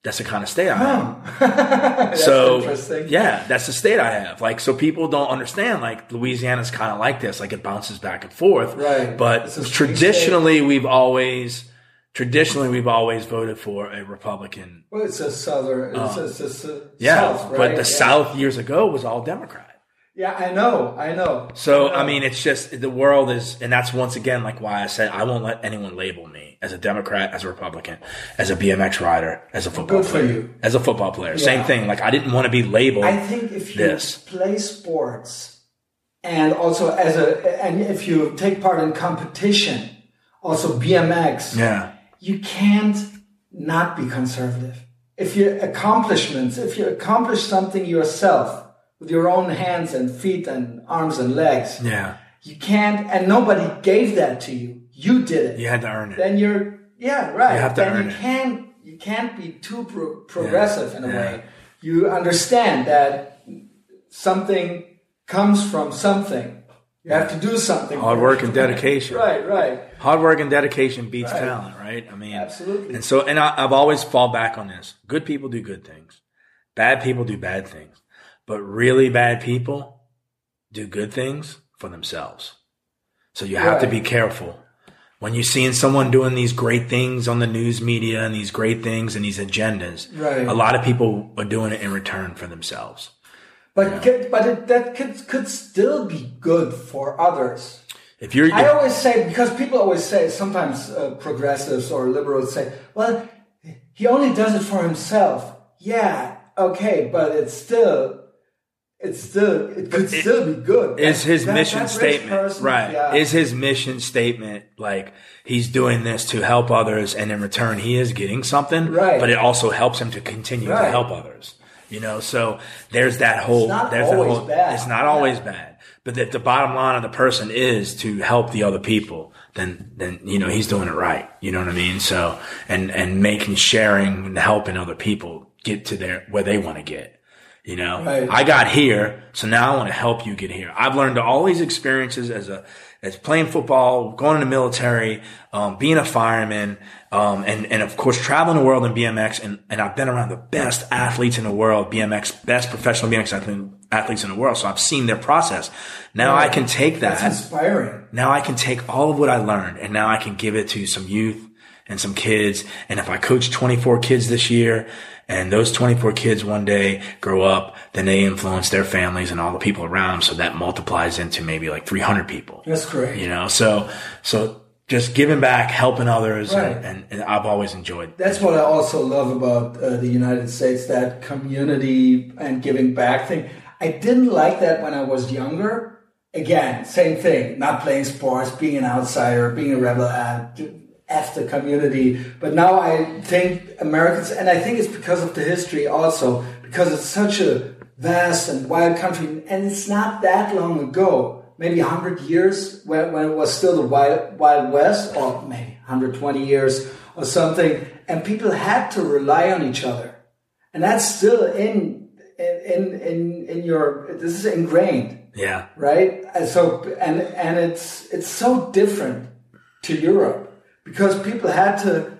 That's the kind of state I have. That's so yeah, that's the state I have. Like, so people don't understand. Like, Louisiana's kind of like this. Like, it bounces back and forth. Right. But It's a traditionally, we've always, traditionally, we've always voted for a Republican. Well, it's a southern. It's, a, it's a, s- Oh. Yeah, South, right? but the yeah. South years ago was all Democrat. Yeah, I know. I know. So know. I mean, it's just the world is, and that's once again like why I said I won't let anyone label me as a Democrat, as a Republican, as a BMX rider, as a football Good for player, you. as a football player. Same thing. Like I didn't want to be labeled. I think if you this. play sports and also as a and if you take part in competition, also BMX, yeah. you can't not be conservative. If your accomplishments, if you accomplish something yourself with your own hands and feet and arms and legs, Yeah. you can't, and nobody gave that to you. You did it. You had to earn it. Then you're, yeah, right. You have to then earn you it. can't, you can't be too pro- progressive in a Yeah. way. You understand that something comes from something. You have to do something. Hard work and dedication. Right, right. Hard work and dedication beats Right. talent, right? I mean, Absolutely. And so, and I, I've always fall back on this. Good people do good things. Bad people do bad things. But really bad people do good things for themselves. So you have to be careful. When you're seeing someone doing these great things on the news media and these great things and these agendas, Right. a lot of people are doing it in return for themselves. But ca- but it, that could could still be good for others. If you're, I always say because people always say sometimes uh, progressives or liberals say, "Well, he only does it for himself." Yeah, okay, but it's still, it's still, it could still be good. is his That- mission that statement right yeah. is his mission statement like he's doing this to help others and in return he is getting something Right. but it also helps him to continue to help others you know so there's that whole not there's that whole bad. it's not always bad but that the bottom line of the person is to help the other people then then you know he's doing it right you know what i mean so and and making sharing and helping other people get to their where they want to get you know, Right. I got here, so now I want to help you get here. I've learned all these experiences as a, as playing football, going in the military, um, being a fireman, um, and, and of course traveling the world in BMX. And, and I've been around the best athletes in the world, BMX, best professional BMX athletes in the world. So I've seen their process. Now I can take that. That's inspiring. Now I can take all of what I learned and now I can give it to some youth and some kids. And if I coach 24 kids this year and those 24 kids one day grow up, then they influence their families and all the people around them. So that multiplies into maybe like 300 people, That's great. you know? So, so just giving back, helping others. Right. And, and, and I've always enjoyed That's what I also love about uh, the United States, that community and giving back thing. I didn't like that when I was younger. Again, same thing, not playing sports, being an outsider, being a rebel, uh, F the community. But now I think Americans, and I think it's because of the history also, because it's such a vast and wild country, and it's not that long ago, maybe 100 years when, when it was still the wild, wild west, or maybe 120 years or something, and people had to rely on each other. And that's still in, in, in, in your, this is ingrained Yeah. right? And so and and it's it's so different to Europe because people had to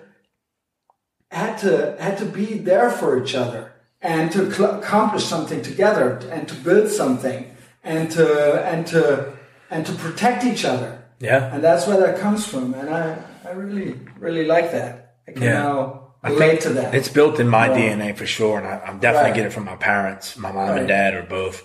had to had to be there for each other and to cl- accomplish something together and to build something and to and to and to protect each other. Yeah. And that's where that comes from. And I I really really like that. I can Yeah. now relate to that. It's built in my Yeah. DNA for sure, and I, I'm definitely Right. get it from my parents. My mom Right. and dad are both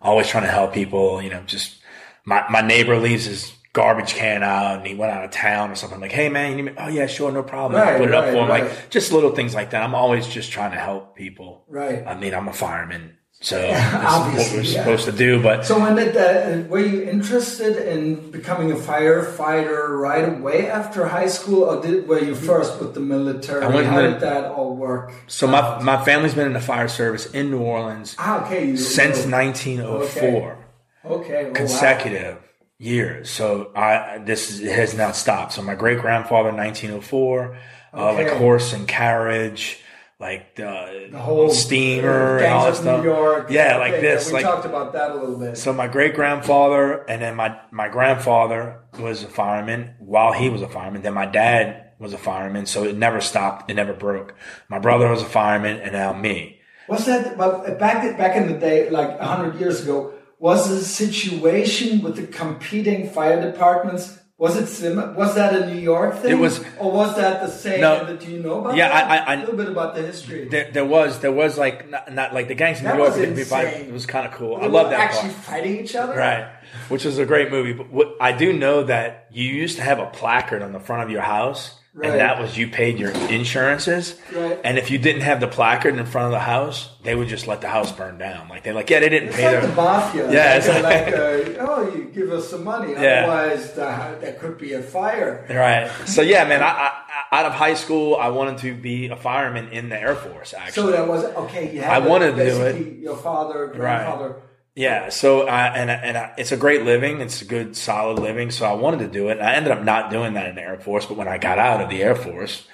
always trying to help people. You know, just my my neighbor leaves his garbage can out, and he went out of town or something. I'm like, hey man, you need me? Oh yeah, sure, no problem. I put it up for him. right. Like just little things like that. I'm always just trying to help people. Right. I mean, I'm a fireman, so that's what obviously, we're yeah. supposed to do. But So when did that, were you interested in becoming a firefighter right away after high school, or did were you first with the military? I went How did that all work? so my my family's been in the fire service in New Orleans Ah, okay, you, since you- 1904. Okay, oh, wow. Years. So I this is, has not stopped. So my great grandfather, 1904, uh, like horse and carriage, like the, The whole steamer uh, and all that stuff. New York. Yeah, like Okay, this. We like talked about that a little bit. so my great grandfather and then my, my grandfather was a fireman while he was a fireman. Then my dad was a fireman. So it never stopped. It never broke. My brother was a fireman and now me. Was that but back back in the day, like a hundred years ago? Was the situation with the competing fire departments? Was it sim- Was that a New York thing? It was- or was that the same? No. And Do you know about Yeah, that? I- I- a little bit about the history. There, there was, there was like, not, not like the gangs in That New York. was didn't be fight- insane. It was kind of cool. They I love that actually part. fighting each other. Right. Which was a great movie. But what, I do know that you used to have a placard on the front of your house. Right. And that was you paid your insurances. Right. And if you didn't have the placard in front of the house, they would just let the house burn down. Like they're like, yeah, they didn't It's pay like their the mafia. Yeah, it's uh, like- like uh, oh, you give us some money, Yeah. otherwise the, there could be a fire. Right. So yeah, man. I, I, out of high school, I wanted to be a fireman in the Air Force. Actually, So that was okay. You had I wanted to do it. Your father, grandfather. Yeah. So I and and I, it's a great living. It's a good, solid living. So I wanted to do it. And I ended up not doing that in the Air Force. But when I got out of the Air Force,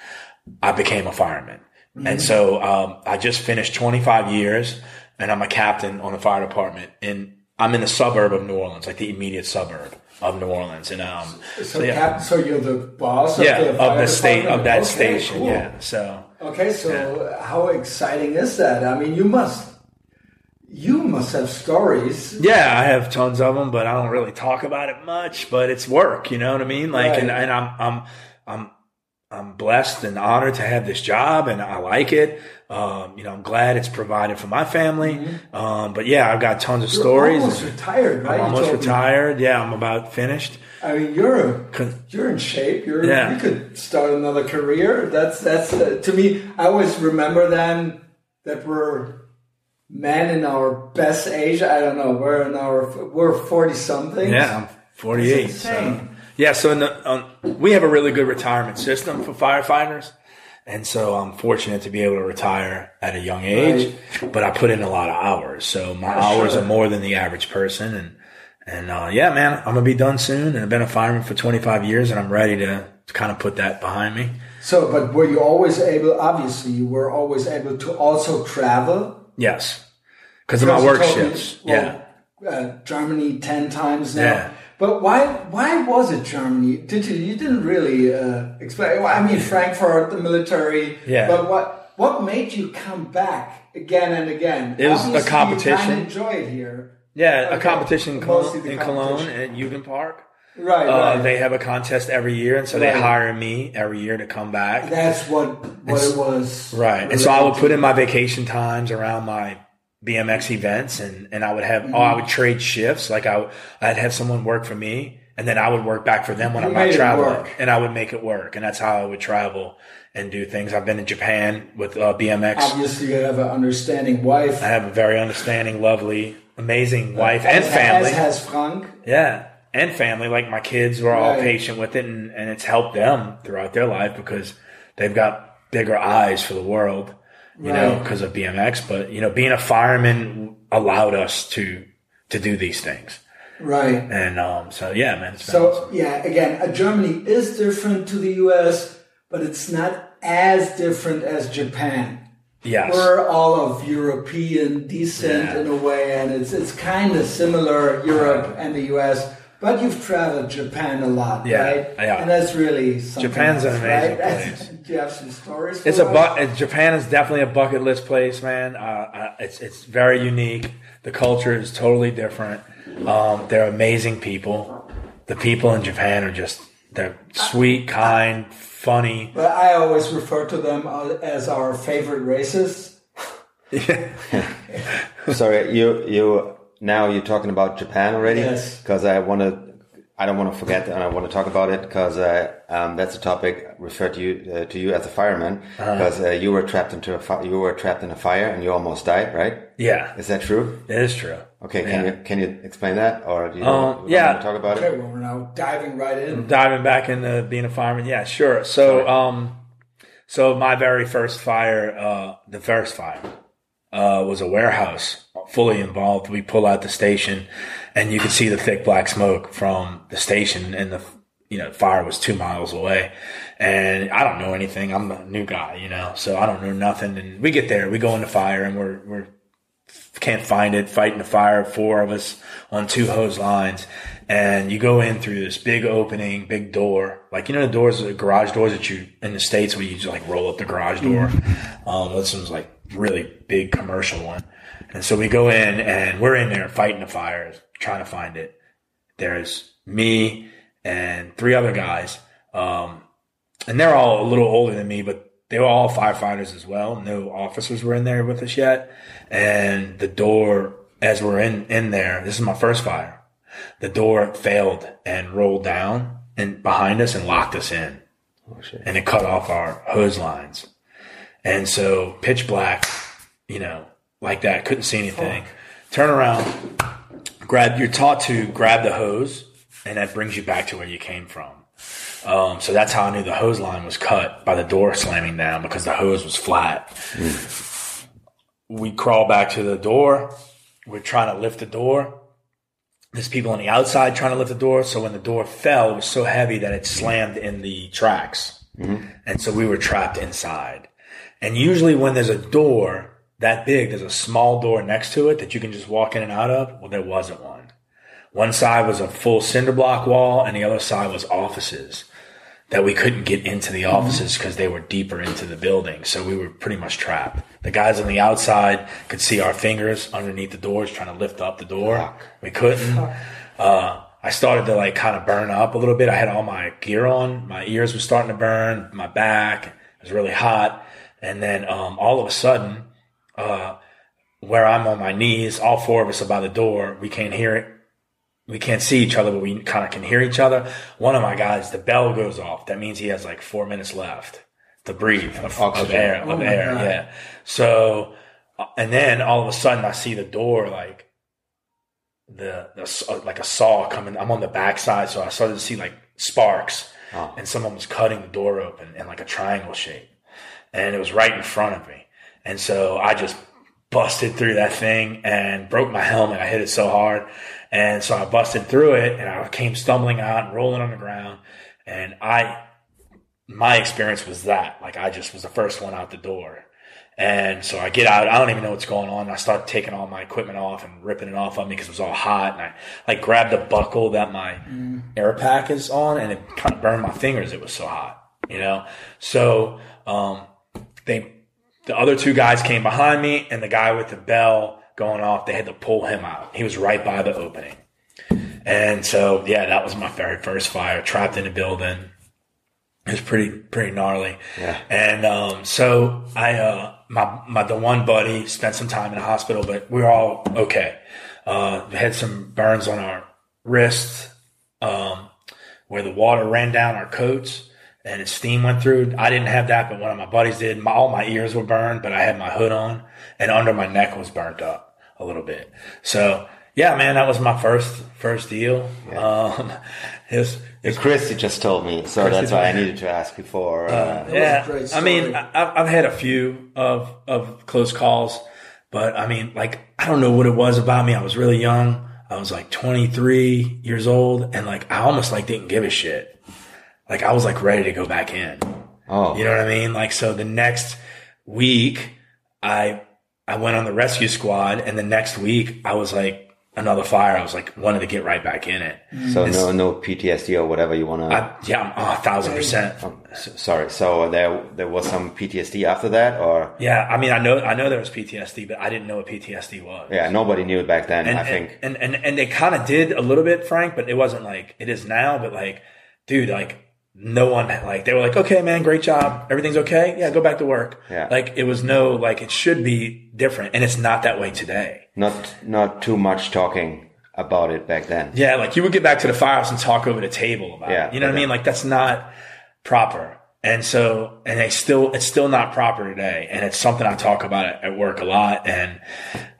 I became a fireman. And so um, I just finished 25 years, and I'm a captain on the fire department. And I'm in the suburb of New Orleans, like the immediate suburb of New Orleans. And um, So, yeah, Captain, so you're the boss of yeah, the of the state department? of that Okay, station. cool. Yeah. So. Okay, so how exciting is that? I mean, you must, you must have stories. Yeah, I have tons of them, but I don't really talk about it much. But it's work, you know what I mean? Like, and, Right. and I'm I'm I'm I'm blessed and honored to have this job, and I like it. Um, you know, I'm glad it's provided for my family. Um, but yeah, I've got tons of You're stories. almost retired, right? I'm almost me. retired. Yeah, I'm about finished. I mean, you're a, you're in shape. You're Yeah. you could start another career. That's that's uh, to me. I always remember then that we're men in our best age. I don't know. We're in our we're forty something. Yeah, I'm 48. So. Yeah, so in the, um, we have a really good retirement system for firefighters. And so I'm fortunate to be able to retire at a young age, but I put in a lot of hours. So my Yeah, hours sure. are more than the average person. And, and, uh, yeah, man, I'm going to be done soon. And I've been a fireman for 25 years and I'm ready to, to kind of put that behind me. So, but were you always able? Obviously, you were always able to also travel. Yes. Cause of my Because work shifts. yeah. Uh, Germany ten times now. Yeah. But why? Why was it Germany? Did you? You didn't really uh, explain. Well, I mean, Frankfurt, the military. Yeah. But what? What made you come back again and again? It was a competition. You enjoy it here. Yeah. A competition in Cologne, in Cologne at Jugendpark. Right. Uh, right. they have a contest every year. And so they hire me every year to come back. That's what what it was. Right. And so I would put in my vacation times around my BMX events and, and I would have, oh, I would trade shifts. Like I, I'd have someone work for me and then I would work back for them when You I'm not traveling and I would make it work. And that's how I would travel and do things. I've been in Japan with uh, BMX. Obviously, you have an understanding wife. I have a very understanding, lovely, amazing wife and as, family. As has Frank. Yeah. And family, like my kids were all Right. patient with it and, and it's helped them throughout their life because they've got bigger eyes for the world, you know, because of BMX. But, you know, being a fireman allowed us to, to do these things. Right. And, um, so yeah, man. So awesome. yeah, again, uh, Germany is different to the U.S., but it's not as different as Japan. yes. We're all of European descent Yeah. in a way, and it's it's kind of similar Europe and the U.S. But you've traveled Japan a lot, Yeah, right? yeah. And that's really something Japan's an amazing right? place. Do you have some stories? For It's a us? bu- uh, Japan is definitely a bucket list place, man. Uh, uh, it's it's very unique. The culture is totally different. Um, they're amazing people. The people in Japan are just they're sweet, kind, funny. But I always refer to them uh, as our favorite races. Yeah. Sorry, you you now you're talking about Japan already. Yes. Because I want to, I don't want to forget, and I want to talk about it because uh, um, that's a topic referred to you uh, to you as a fireman because uh, you were trapped into a fi- you were trapped in a fire and you almost died, right? Yeah, Is that true? it is true. Okay, can Yeah. you can you explain that or do you, Um, you yeah. want to talk about Okay, it? well, we're now diving right in. Diving back into being a fireman, yeah, sure. So, um, so my very first fire, uh, the first fire, uh, was a warehouse fully involved. We pull out the station and you could see the thick black smoke from the station and the, you know, fire was two miles away. And I don't know anything. I'm a new guy, you know, so I don't know nothing. And we get there, we go into fire and we're, we're, can't find it, fighting the fire, four of us on two hose lines. And you go in through this big opening, big door. Like, you know, the doors, the garage doors that you, in the States where you just like roll up the garage door. Um, this one's like really big commercial one. And so we go in and we're in there fighting the fires, trying to find it. There's me and three other guys. Um, and they're all a little older than me, but they were all firefighters as well. No officers were in there with us yet. And the door, as we're in, in there, this is my first fire. The door failed and rolled down and behind us and locked us in. Oh, shit. And it cut off our hose lines. And so pitch black, you know, like that, couldn't see anything. Turn around, grab, you're taught to grab the hose and that brings you back to where you came from. Um, so that's how I knew the hose line was cut by the door slamming down because the hose was flat. We crawl back to the door. We're trying to lift the door. There's people on the outside trying to lift the door. So when the door fell, it was so heavy that it slammed in the tracks. And so we were trapped inside. And usually when there's a door that big, there's a small door next to it that you can just walk in and out of. Well, there wasn't one. One side was a full cinder block wall and the other side was offices that we couldn't get into the offices because they were deeper into the building. So we were pretty much trapped. The guys on the outside could see our fingers underneath the doors trying to lift up the door. We couldn't. Uh, I started to like kind of burn up a little bit. I had all my gear on. My ears were starting to burn. My back it was really hot. And then, um, all of a sudden, uh, where I'm on my knees, all four of us are by the door. We can't hear it. We can't see each other, but we kind of can hear each other. One of my guys, the bell goes off. That means he has like four minutes left to breathe of, of air, of Oh air. God. Yeah. So, uh, and then all of a sudden I see the door like the, the uh, like a saw coming. I'm on the backside, so I started to see like sparks, Oh. and someone was cutting the door open in like a triangle shape, and it was right in front of me. And so I just busted through that thing and broke my helmet. I hit it so hard, and so I busted through it, and I came stumbling out and rolling on the ground, and I. My experience was that, like, I just was the first one out the door. And so I get out. I don't even know what's going on. I start taking all my equipment off and ripping it off of me because it was all hot. And I like grabbed the buckle that my air pack is on, and it kind of burned my fingers. It was so hot, you know. So um, they, the other two guys came behind me, and the guy with the bell going off, they had to pull him out. He was right by the opening. And so, yeah, that was my very first fire, trapped in a building. It was pretty, pretty gnarly. Yeah. And, um, so I, uh, my, my, the one buddy spent some time in the hospital, but we were all okay. Uh, we had some burns on our wrists, um, where the water ran down our coats and the steam went through. I didn't have that, but one of my buddies did. My, all my ears were burned, but I had my hood on and under my neck was burnt up a little bit. So yeah, man, that was my first, first deal. Um, it was, it was Christy just told me, so that's why I needed to ask before. Uh, was a yeah, I mean. I, I've had a few of of close calls, but I mean, like, I don't know what it was about me. I was really young. I was like 23 years old, and like, I almost like didn't give a shit. Like, I was like ready to go back in. oh, You know what I mean? Like, so the next week, I I went on the rescue squad, and the next week, I was like another fire. I was like wanted to get right back in it. Mm-hmm. so no, no PTSD or whatever you want to. I, yeah, I'm oh, a thousand percent. Um, sorry. So there, there was some PTSD after that, or Yeah, I mean, I know, I know there was PTSD, but I didn't know what PTSD was. yeah, nobody knew it back then. and, I think. and, and, and, and they kind of did a little bit, Frank, but it wasn't like it is now. But like, dude, like no one, like they were like, okay, man, great job. Everything's okay. Yeah. Go back to work. Yeah. Like it was no, like it should be different. And it's not that way today. not not too much talking about it back then. Yeah. Like you would get back to the firehouse and talk over the table about Yeah, it. You know what I mean? Like that's not proper. And so, and they still, it's still not proper today. And it's something I talk about at, at work a lot. And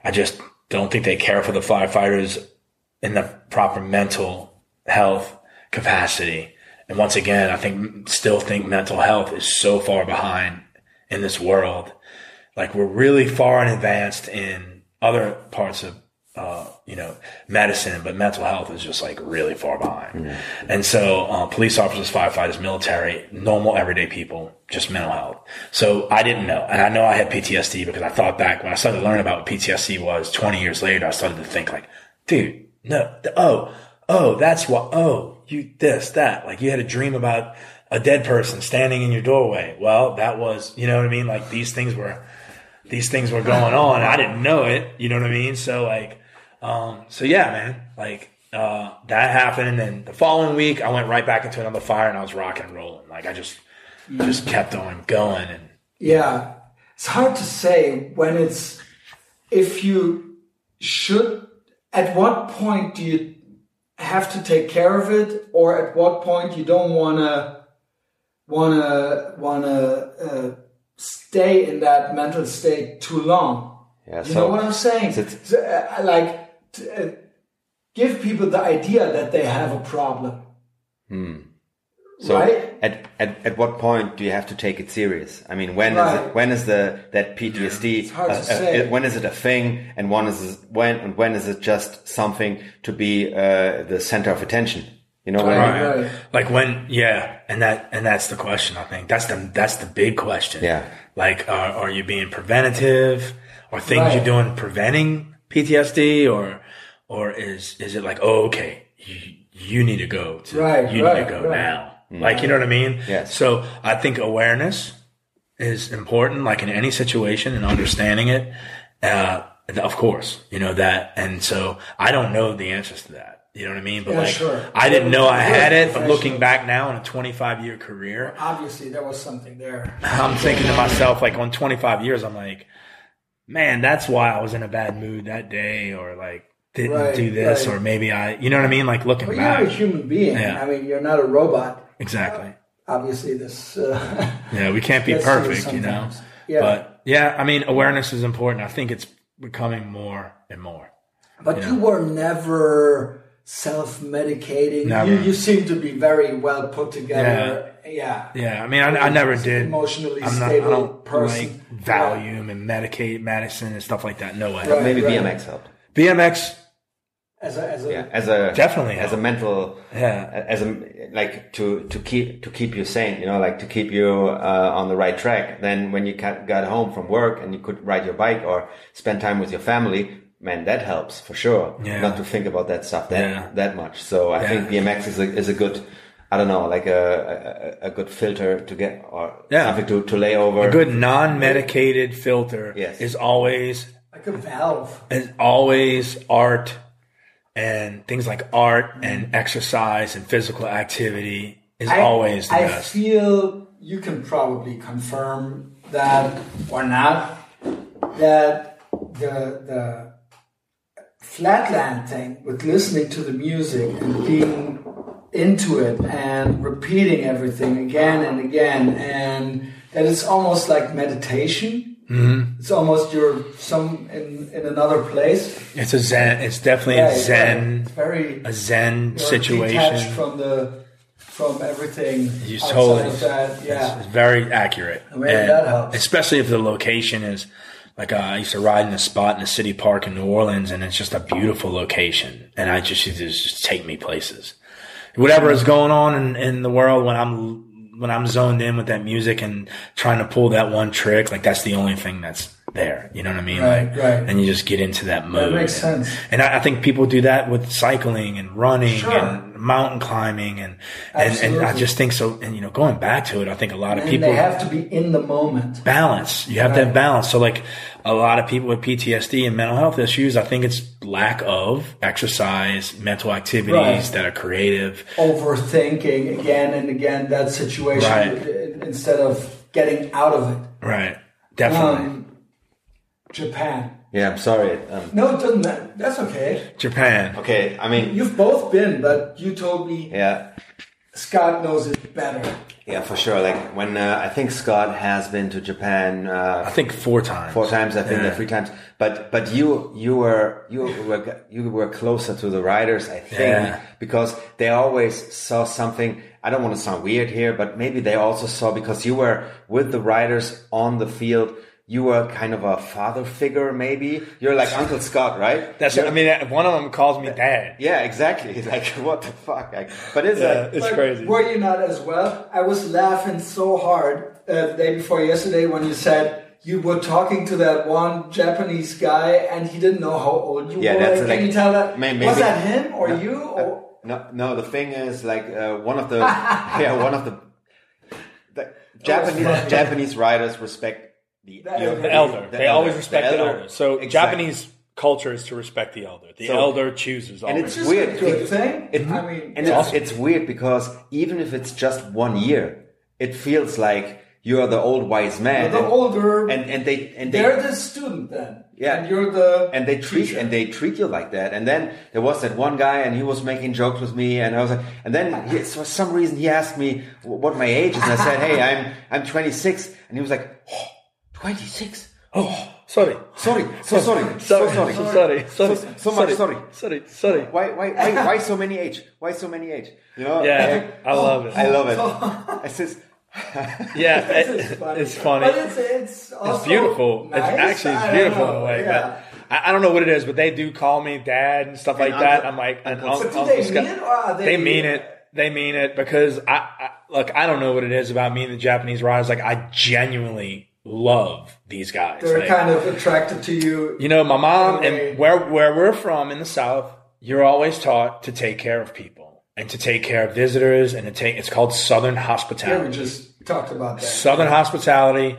I just don't think they care for the firefighters in the proper mental health capacity. And once again, I think still think mental health is so far behind in this world. like we're really far and advanced in other parts of uh, you know, medicine, but mental health is just like really far behind. And so, uh, police officers, firefighters, military, normal everyday people, just mental health. So I didn't know. And I know I had PTSD because I thought back when I started learning about what PTSD was 20 years later, I started to think like, dude, no, oh, oh, that's what, oh, you this, that. Like you had a dream about a dead person standing in your doorway. Well, that was, you know what I mean? Like these things were, these things were going on. I didn't know it. You know what I mean? So like, um, so yeah, man, like, uh, that happened. And the following week I went right back into another fire and I was rocking and rolling. Like I just, just kept on going and Yeah, it's hard to say when it's if you should. At what point do you have to take care of it, or at what point you don't wanna wanna wanna uh, stay in that mental state too long? Yeah, You so know what I'm saying? so uh, like, t- uh, give people the idea that they have a problem. So Right? At, at at what point do you have to take it serious? I mean, when is Right. it, when is the that PTSD? It's hard to uh, uh, when is it a thing, and when is it, when and when is it just something to be uh, the center of attention? You know what I mean? Right. right. Like when, yeah, and that and that's the question. I think that's the that's the big question. Yeah. Like, are, are you being preventative? Are things Right. you're doing preventing PTSD, or or is is it like, oh, okay, you, you need to go to, Right, you right, need to go right. Now. Like, you know what I mean? Yes. So I think awareness is important, like in any situation, and understanding it. Uh, of course, you know that, and so I don't know the answers to that. You know what I mean? But Yeah, like, sure. I didn't know I had it, but looking back now in a 25 year career, Obviously, there was something there. I'm thinking to myself, like on 25 years, I'm like, man, that's why I was in a bad mood that day, or like didn't Right, do this, right. or maybe I, you know what I mean? Like looking But back, you're a human being. Yeah. I mean, you're not a robot. Exactly. Obviously, this. Uh, Yeah, we can't be Gets to you perfect, you know. Yeah. But yeah, I mean, awareness is important. I think it's becoming more and more. but you were never self-medicating. Never. You, you seem to be very well put together. Yeah. Yeah, I mean, I, I never did. Emotionally I'm not, I stable don't person. like Valium and medicate medicine and stuff like that. No way. Right. Maybe right. BMX helped. BMX, As a, as a, Yeah, as a Definitely as a mental Yeah. as a like to to keep to keep you sane. You know, like to keep you uh, on the right track. Then when you got, got home from work and you could ride your bike or spend time with your family. Man, that helps for sure. Yeah. Not to think about that stuff that Yeah. that much. So I think BMX is a is a good, I don't know, like a a, a good filter to get or Yeah. something to, to lay over. a good non-medicated filter Yes. is always like a valve. is always art and things like art and exercise and physical activity is always the I best. feel you can probably confirm that or not that the the flatland thing with listening to the music and being into it and repeating everything again and again and that it's almost like meditation. Mm-hmm. It's almost you're some in, in another place. It's a zen. It's definitely Yeah, a zen, It's very a zen situation. detached from the from everything You totally, that. Yeah. it's very accurate. Maybe that helps. Especially if the location is like uh, I used to ride in a spot in a city park in New Orleans, and it's just a beautiful location, and I just used to just take me places. Whatever is going on in, in the world when I'm when I'm zoned in with that music and trying to pull that one trick, like that's the only thing that's there. You know what I mean? Right, like, right. And you just get into that mode. makes And- sense. And I, I think people do that with cycling and running Sure. and mountain climbing and, and, and I just think so. And, you know, going back to it, I think a lot of And people they have to be in the moment. balance. You have to have balance. So like a lot of people with PTSD and mental health issues, I think it's lack of exercise, mental activities Right. that are creative. Overthinking again and again that situation Right. instead of getting out of it. Right. Definitely. Um, Japan. Yeah, I'm sorry. Um, No, it doesn't matter. That's okay. Japan. okay, I mean, You've both been, but you told me yeah, Scott knows it better. yeah, for sure. Like when uh, I think Scott has been to Japan uh, I think four times. four times. I've been Yeah. there three times. But but you you were you were you were closer to the riders, I think, Yeah. because they always saw something. I don't want to sound weird here, but maybe they also saw because you were with the riders on the field. You were kind of a father figure, maybe. You're like Uncle Scott, right? That's You're- I mean, one of them calls me dad. Yeah, exactly. Like, what the fuck? Like, but it's Yeah, like, it's But crazy. Were you not as well? I was laughing so hard uh, the day before yesterday when you said you were talking to that one Japanese guy and he didn't know how old you Yeah, were. that's Can like- you tell that? may- was that him or No, you? uh, Or no, no. The thing is, like, uh, one of the yeah, one of the, the Japanese. Japanese writers respect the, The you know, elder. The elder. the they always respect the elder. So Exactly. Japanese culture is to respect the elder. The So- elder chooses and it's which weird. a good thing. It- I mean, and yeah. it's, it's weird because even if it's just one year, it feels like you're the old wise man. the and, older, and and they and they they're the student then. Yeah. and you're the and they treat teacher. and they treat you like that. And then there was that one guy, and he was making jokes with me, and I was like, and then he, for some reason he asked me what my age is, and I said, hey, I'm I'm 26, and he was like, oh, 26. oh, sorry. Sorry, so sorry, so sorry, So sorry. Sorry. So- so much sorry. Sorry. Sorry. Why, why, why, why so many age? Why so many age? You know? Yeah, eh, I oh, love it. I love it. I says, Yeah, This it- is funny. it's funny. but it's it's, also It's beautiful. Nice. It's actually it's don't beautiful in a way, yeah. but I, I don't know what it is. But they do call me dad and stuff like Uncle- that. I'm like, and Uncle- Uncle But do they Scott- mean it or are they? They mean it. They mean it because I, I look. I don't know what it is about me and the Japanese riders. Like I genuinely love these guys. They're Like, kind of attracted to you. you know, my mom In a way. and where where we're from in the South, you're always taught to take care of people and to take care of visitors and to take. It's called Southern Yeah, hospitality. we just talked about that. Southern hospitality.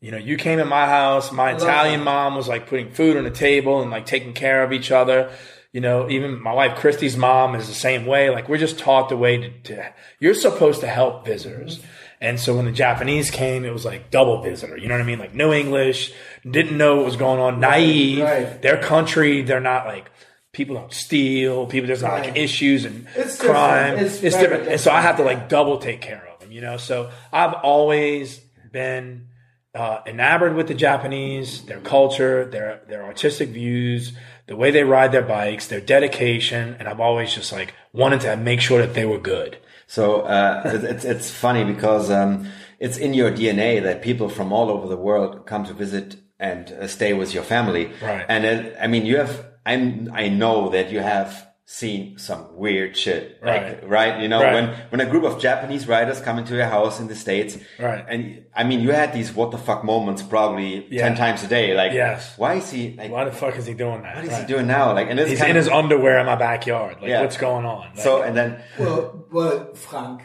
You know, you came in my house. My Italian that. mom was like putting food on the table and like taking care of each other. You know, even my wife Christy's mom is the same way. Like we're just taught the way to, to you're supposed to help visitors. Mm-hmm. And so when the Japanese came, it was like double visitor. You know what I mean? Like no English, didn't know what was going on, naive. right. Their country, they're not like people don't steal. People there's not like issues and It's different. crime. It's It's, very different. And so I have to like double take care of them. You know, so I've always been uh, enamored with the Japanese, their culture, their their artistic views, the way they ride their bikes, their dedication, and I've always just like wanted to make sure that they were good. So uh, it- it's it's funny because um, it's in your DNA that people from all over the world come to visit and uh, stay with your family. Right. And it, I mean, you have. I'm. I know that you have seen some weird shit. Like, Right. right. You know, Right. when when a group of Japanese writers come into your house in the states. Right. And I mean, you had these what the fuck moments probably Yeah. ten times a day. Like, Yes. why is he? Like, Why the fuck is he doing that? what is Right. he doing now? Like, and it's He's kind in of, his underwear in my backyard. Like, Yeah. what's going on? Like, So and then Well, well, Frank,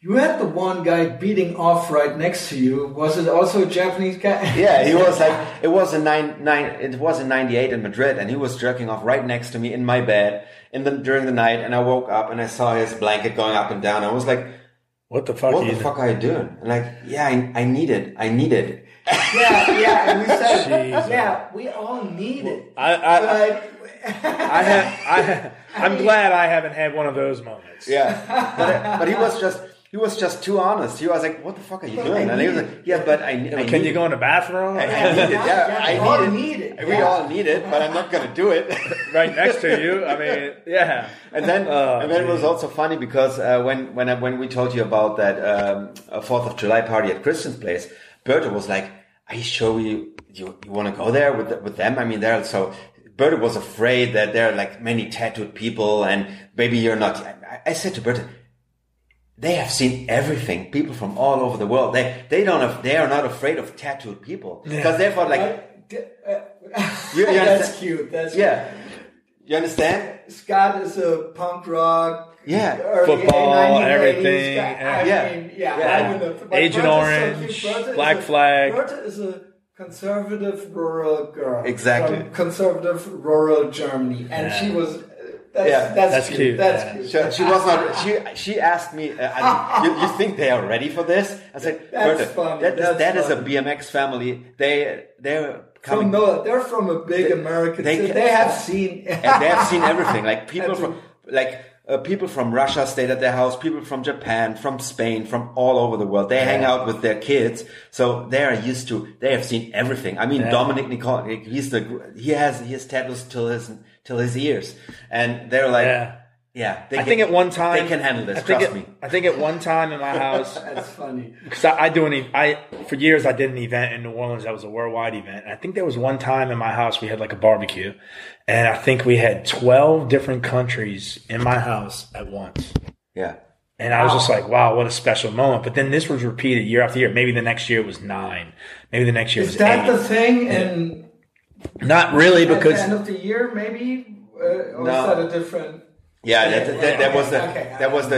you had the one guy beating off right next to you. Was it also a Japanese guy? Yeah, he was like it was in nine nine it was in ninety eight in Madrid and he was jerking off right next to me in my bed in the during the night and I woke up and I saw his blanket going up and down. I was like, what the fuck? What are the fuck are you doing? And like, yeah, I, I need it. I need it. yeah, yeah. And we said, Jesus. yeah, we all need it. I, I, But I have, I, I'm glad I haven't had one of those moments. Yeah. But, but he was just he was just too honest. He was like, What the fuck are you doing? And he was like, Yeah, but I, I Can need you go in the bathroom? I need it. Yeah, we I all need need it. it. We yeah. all need it, but I'm not gonna do it. right next to you. I mean, yeah. And then, Oh, and then it was also funny because uh, when when I, when we told you about that um, uh, Fourth of July party at Christian's place, Berta was like, "Are you sure you you, you want to go there with the, with them? I mean, they're so." Berta was afraid that there are like many tattooed people, and maybe you're not. I, I said to Berta, they have seen everything. People from all over the world. They they don't have, they are not afraid of tattooed people because they thought like uh, You- you That's cute. That's yeah. You understand? Scott is a punk rock. Yeah. Football, 1980s everything, guy. I yeah. mean, yeah. Yeah. I wouldn't have- Agent Berta's so Orange, cute. Berta is Black a- Flag. Berta is a conservative rural girl. Exactly. From conservative rural Germany, and Yeah. she was. That's, Yeah. that's, That's cute. cute, That's yeah. cute. She, she was not. She she asked me. Uh, I- you, you think they are ready for this? I said, That's Berta, funny, That is, that's that is a funny. BMX family. They they're From coming. no, they're from a big American. they They, they have seen. and they have seen everything. Like people from like. Uh, people from Russia stayed at their house. People from Japan, from Spain, from all over the world. They hang out with their kids, so they are used to. They have seen everything. I mean, Yeah. Dominik Nekolny, he's the he has he has tattoos till his till his ears, and they're like, Yeah. Yeah, they I think at one time they can handle this. I think Trust at, me. I think at one time in my house, That's funny. because I, I do an e- I for years I did an event in New Orleans that was a worldwide event. And I think there was one time in my house we had like a barbecue, and I think we had twelve different countries in my house at once. Yeah. And I was just like, wow, what a special moment. But then this was repeated year after year. Maybe the next year it was nine. Maybe the next year Is was that eight. the thing? And Not really, at the because end of the year, maybe, uh, or No. is that a different? Yeah, that, that, that, that was the Okay, that was the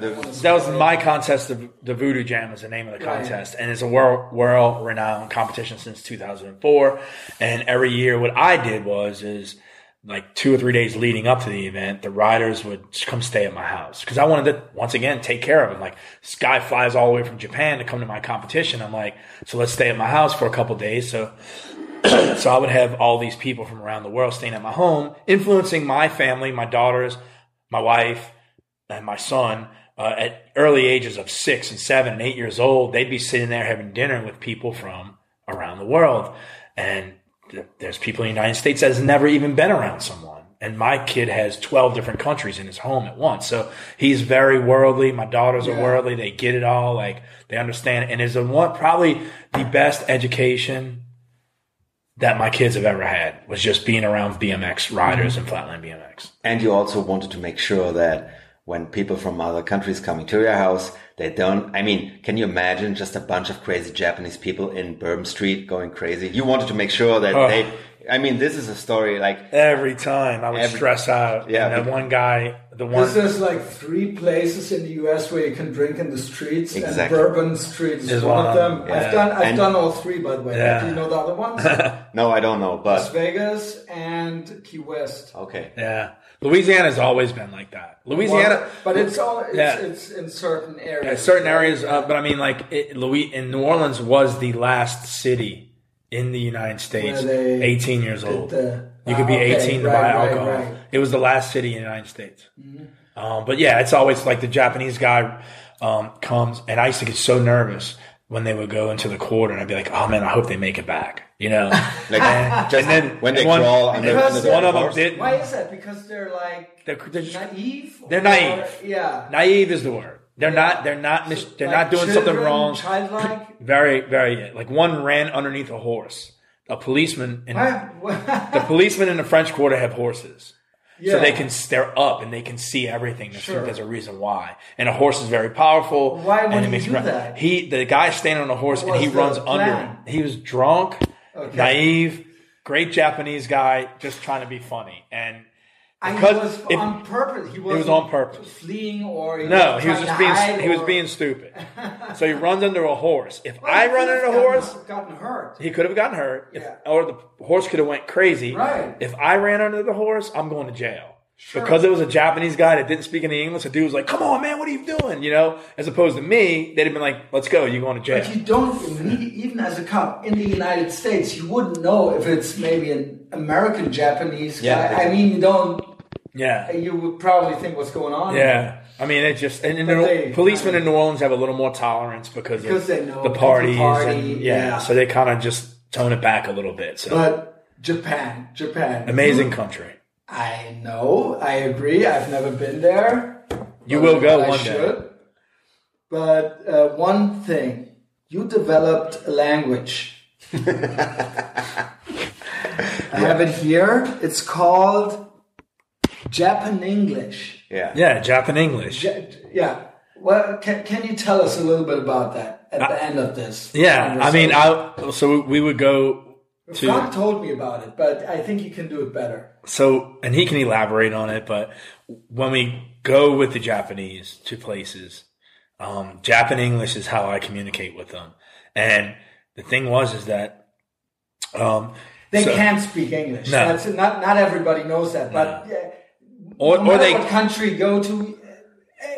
the, the that was my contest. The, the Voodoo Jam is the name of the Right. contest, and it's a world world renowned competition since 2004. And every year, what I did was is like two or three days leading up to the event, the riders would come stay at my house because I wanted to once again take care of them. Like this guy flies all the way from Japan to come to my competition. I'm like, so let's stay at my house for a couple days. So so I would have all these people from around the world staying at my home, influencing my family, my daughters, my wife, and my son. Uh, at early ages of six and seven and eight years old, they'd be sitting there having dinner with people from around the world. And th- there's people in the United States that has never even been around someone. And my kid has 12 different countries in his home at once. So he's very worldly. My daughters are worldly. They get it all. Like they understand. it. And is the one, probably the best education that my kids have ever had was just being around BMX riders and flatland BMX. and you also wanted to make sure that when people from other countries coming to your house, they don't. I mean, can you imagine just a bunch of crazy Japanese people in Bourbon Street going crazy? You wanted to make sure that Oh. they. I mean, this is a story like Every time I would Every- stress out. Yeah, And that one guy, the one. Because there's like three places in the U.S. where you can drink in the streets, Exactly. and Bourbon Street is, Is one of them. yeah. I've done I've And- done all three, by the way. Yeah. Do you know the other ones? no, I don't know, But Las Vegas and Key West. okay. yeah. Louisiana's always been like that. Louisiana. Well, but it's all it's, Yeah. it's in certain areas. Yeah, certain areas, uh, but I mean, like it, Louis in New Orleans was the last city in the United States, they 18 years old. the- you could be Ah, okay, 18 to right, buy alcohol. right. Mm-hmm. It was the last city in the United States. Um, but yeah, it's always like the Japanese guy um, comes, and I used to get so nervous when they would go into the quarter, and I'd be like, "Oh man, I hope they make it back," you know. Like just and then when they and one- crawl and under, then Because under the one of them horse. did. Why is that? Because they're like They're, they're just- naive. They're or- naive. Yeah. naive is the word. They're not. They're not. mis- They're Like not doing something wrong. Childlike. Very, very. Like one ran underneath a horse. A policeman and the policemen in the French Quarter have horses, yeah. so they can they're up and they can see everything. They Sure. there's a reason why. And a horse is very powerful. Why would and he do run- that? He the guy standing on a horse What and he runs under. him. He was drunk, Okay. naive, great Japanese guy, just trying to be funny. And because was if- on purpose. He was was on purpose. fleeing or he No, he was just being hide he was being stupid. So he runs under a horse. If Well, I run under a horse, gotten, gotten hurt. he could have gotten hurt, if, Yeah. or the horse could have went crazy. Right. If I ran under the horse, I'm going to jail. Sure. Because it was a Japanese guy that didn't speak any English, the dude was like, "Come on, man, what are you doing?" You know, as opposed to me, they'd have been like, "Let's go, you're going to jail." But you don't even as a cop in the United States, you wouldn't know if it's maybe an American Japanese guy. Yeah. I mean, you don't. Yeah, You would probably think what's going on. yeah. I mean, it just and, and the they- policemen in New Orleans have a little more tolerance because, Because of they know the parties, party, and, yeah, yeah. So they kind of just tone it back a little bit. So But Japan, Japan, amazing country. I know. I agree. I've never been there. You will go I one day. But uh, one thing, you developed a language. I have it here. It's called Japan English. Yeah. Yeah, Japan English. Ja- yeah. Well, can, can you tell us a little bit about that at the end of this? Yeah, I mean. I so we would go to Frank told me about it, but I think you can do it better. so, and he can elaborate on it. But when we go with the Japanese to places, um, Japan English is how I communicate with them. And the thing was is that um, They so- can't speak English. No. That's not not everybody knows that, but yeah, or no or they what country go to.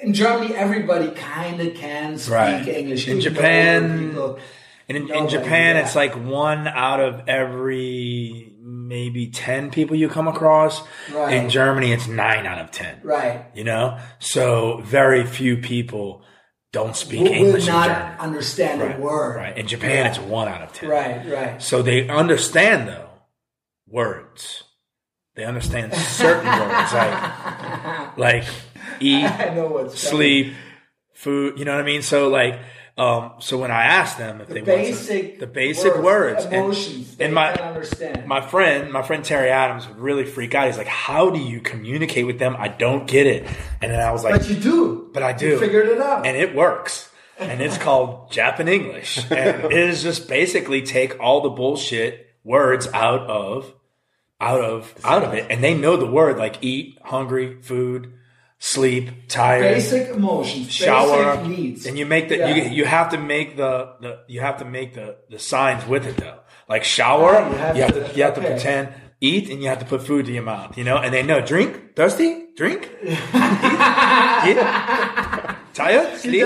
In Germany, everybody kind of can speak Right. English. In Japan, people- And in, in Japan, it's like one out of every maybe 10 people you come across. Right. In Germany, it's nine out of 10. right, You know? So very few people don't speak will, English not understand Right. a word. Right. In Japan, Yeah. it's one out of 10. right, right. So they understand, though, words. They understand certain words like like eat, I know what's sleep, food. You know what I mean? So like, um, so when I asked them if they wanted to- basic the basic words, and- emotions and, they my understand. my friend, my friend Terry Adams would really freak out. He's like, "How do you communicate with them? I don't get it." And then I was like, but you do. but I do. You figured it out. And it works. And it's called Japan English. And it is just basically take all the bullshit words out of out of out of it. And they know the word like eat, hungry, food, sleep, tired, basic emotions, shower. basic needs. And you make the Yeah. you you have to make the, the you have to make the the signs with it though. Like shower, you you have have, to- to, you have to pretend eat and you have to put food to your mouth, you know? And they know drink, thirsty, drink, eat, eat, tired, He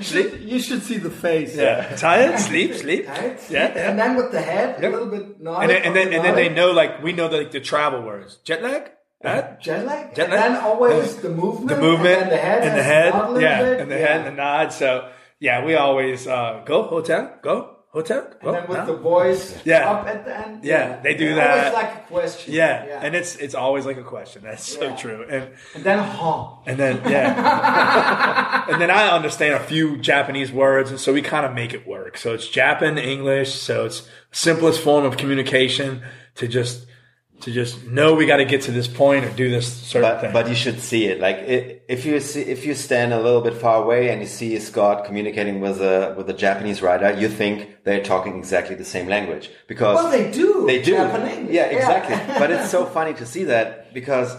sleep. you, should, see the face. Yeah, tired, sleep, sleep. Right? Yeah, And then with the head, Yep. a little bit nodded. And then, and then, and then they know, like, we know the, like, the travel words. Jet lag? That? jet lag. Jet and lag? then always the movement. The movement. And the head. And the head. nod a little Yeah. bit. And the Yeah. head and the nod. So, yeah, we always, uh, go, hotel, go, hotel. And then with now. the voice Yeah. up at the end. Yeah, they do Always that. like a question. yeah. And it's, it's always like a question. That's so Yeah. true. And, and then huh. and then, yeah. and then I understand a few Japanese words, and so we kind of make it work. So it's Japan English. So it's simplest form of communication to just to just know we got to get to this point or do this certain But, thing. but you should see it. Like i if you see, if you stand a little bit far away and you see Scott communicating with a with a Japanese writer, you think they're talking exactly the same language because Well, they do. They do. Japanese. Yeah, Yeah. exactly. but it's so funny to see that because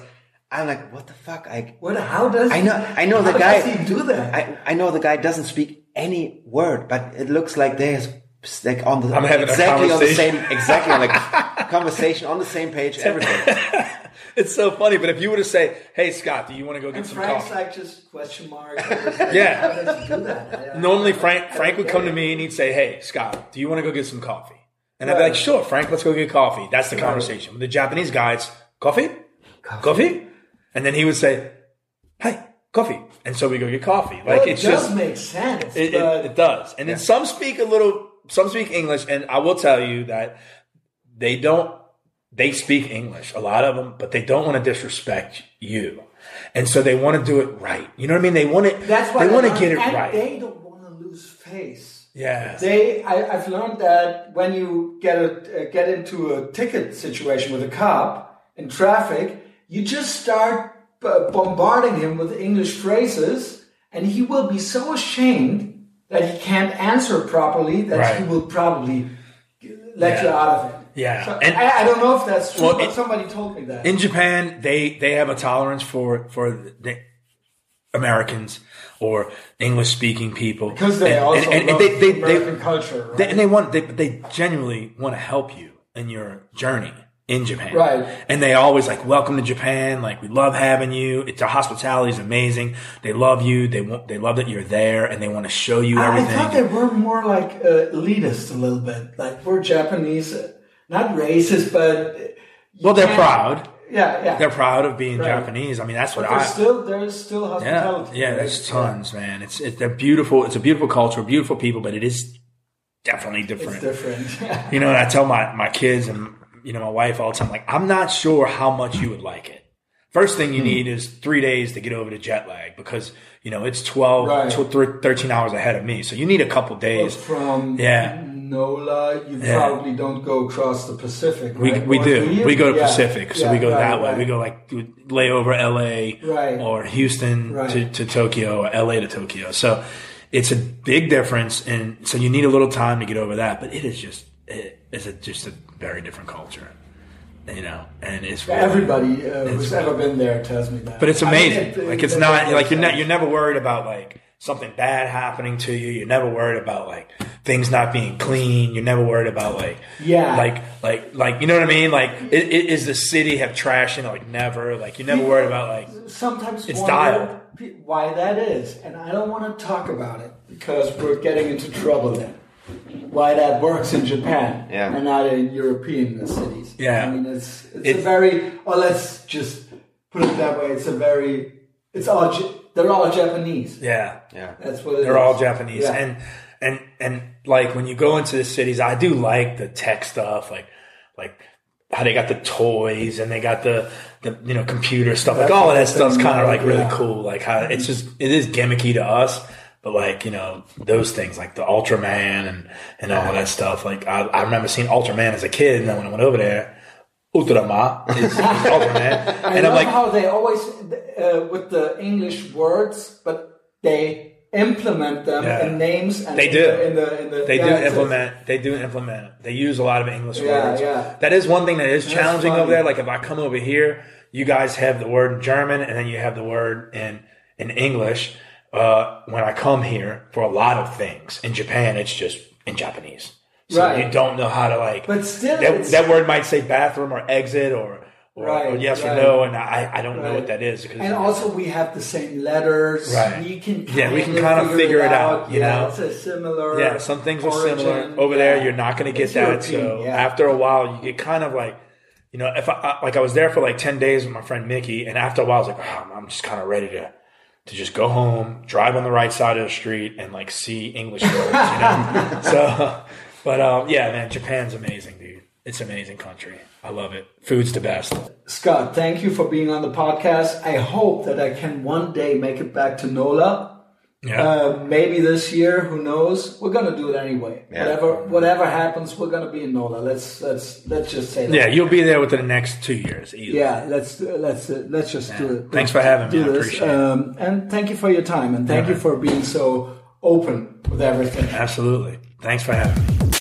I'm like, what the fuck? I What? How does I know I know the guy. Does he do that? I, I know the guy doesn't speak any word, but it looks like there's like on the I'm having a exactly on the same exactly on like conversation on the same page, everything. it's so funny. But if you were to say, "Hey Scott, do you want to go get and some Frank's coffee?" like just question mark. Yeah. How does he do that? I- I- Normally, Frank Frank would come to me and he'd say, "Hey Scott, do you want to go get some coffee?" And I'd be like, "Sure, Frank, let's go get coffee." That's the conversation. With the Japanese guy, it's coffee, coffee, and then he would say, "Hey, coffee," and so we go get coffee. Like Well, it it's does just make sense. It, but it, it does. And then some speak a little, some speak English, and I will tell you that they don't, they speak English, a lot of them, but they don't want to disrespect you. And so they want to do it right. You know what I mean? They want it, that's why they want to get it right. They don't want to lose face. yeah. They, I, I've learned that when you get a uh, get into a ticket situation with a cop in traffic, you just start bombarding him with English phrases, and he will be so ashamed that he can't answer properly that Right. he will probably let you out of it. Yeah. So And- I, I don't know if that's true, Well, but it- somebody told me that. in Japan, they they have a tolerance for for the Americans or English speaking people because they And- also and, and they, they, they, American culture, right? They, and they want they they genuinely want to help you in your journey in Japan. Right. And they always like welcome to Japan. Like we love having you. It's our hospitality is amazing. They love you. They want they love that you're there and they want to show you everything. I thought they were more like uh, elitist a little bit. Like we're Japanese, uh, not racist, but uh, well, they're proud. Yeah, yeah. They're proud of being Right. Japanese. I mean, that's what but I. there's still there's still Yeah, hospitality. yeah, right? there's tons, man. It's it, they're beautiful. It's a beautiful culture, beautiful people, but it is definitely It's different. different. You know, and I tell my, my kids and, you know, my wife all the time, like, I'm not sure how much you would like it. First thing you Hmm. need is three days to get over the jet lag because, you know, it's 12, Right. tw- thir- 13 hours ahead of me. So you need a couple days. From Yeah. NOLA, you Yeah. probably don't go across the Pacific. We, right? we Or do. We go to Yeah. Pacific. So Yeah, we go right, that way. We go like lay over LA Right. or Houston to, to Tokyo or LA to Tokyo. So it's a big difference. And so you need a little time to get over that. But it is just, it is a, just a very different culture, you know, and it's really- Everybody uh, who's ever been there tells me that. but it's I mean, amazing. it- like it's it- not it- like you're not you're never worried about like something bad happening to you. You're never worried about like things not being clean. You're never worried about like Yeah. like like like you know what I mean. Like is the city have trash in it? Like never. Like you're never worried about like sometimes It's dialed. why that is, and I don't want to talk about it because we're getting into trouble then. Why that works in Japan Yeah. and not in European cities? Yeah. I mean it's it's a very. Or let's just put it that way. It's a very. It's all. They're all Japanese. yeah. Yeah. That's what it They're is. all Japanese, Yeah. and and and like when you go into the cities, I do like the tech stuff, like like how they got the toys and they got the the you know computer stuff. Like all of that stuff's kind of like really Yeah. cool. Like how it's just it is gimmicky to us. But like you know those things like the Ultraman and and all that stuff. Like I, I remember seeing Ultraman as a kid, and then when I went over there, Ultrama is, is Ultraman, I and I'm love like, how they always uh, with the English words, but they implement them Yeah. in names. And They in do. The, in the, in the, They yeah, do implement. They do implement. They use a lot of English Yeah, words. yeah. That is one thing that is challenging funny. over there. Like if I come over here, you guys have the word in German, and then you have the word in in English. Uh, when I come here for a lot of things in Japan, it's just in Japanese. So Right. you don't know how to like. But still, that, that word might say bathroom or exit or or, Right, or yes right. or no, and I, I don't know Right. what that is. And also, we have the same letters. Right. We can Yeah, we can kind of figure it out, you yeah, know? it's a similar. Yeah, some things are similar. Over there, you're not going to get It's that. European, so yeah. after a while, you get kind of like, you know, if I, I like I was there for like ten days with my friend Mickey, and after a while, I was like, oh, I'm just kind of ready to to just go home, drive on the right side of the street, and like see English words, you know. so, but um, yeah, man, Japan's amazing, dude. It's an amazing country. I love it. Food's the best. Scott, thank you for being on the podcast. I hope that I can one day make it back to NOLA. Yeah. Uh, maybe this year, who knows? We're gonna do it anyway. Yeah. Whatever, whatever happens, we're gonna be in NOLA. Let's let's let's just say that. yeah, you'll be there within the next two years. Easily. Yeah, let's let's uh, let's just do it. Thanks for having me. Do I this, appreciate it. um, and thank you for your time, and thank Yeah, you for being so open with everything. Absolutely. Thanks for having me.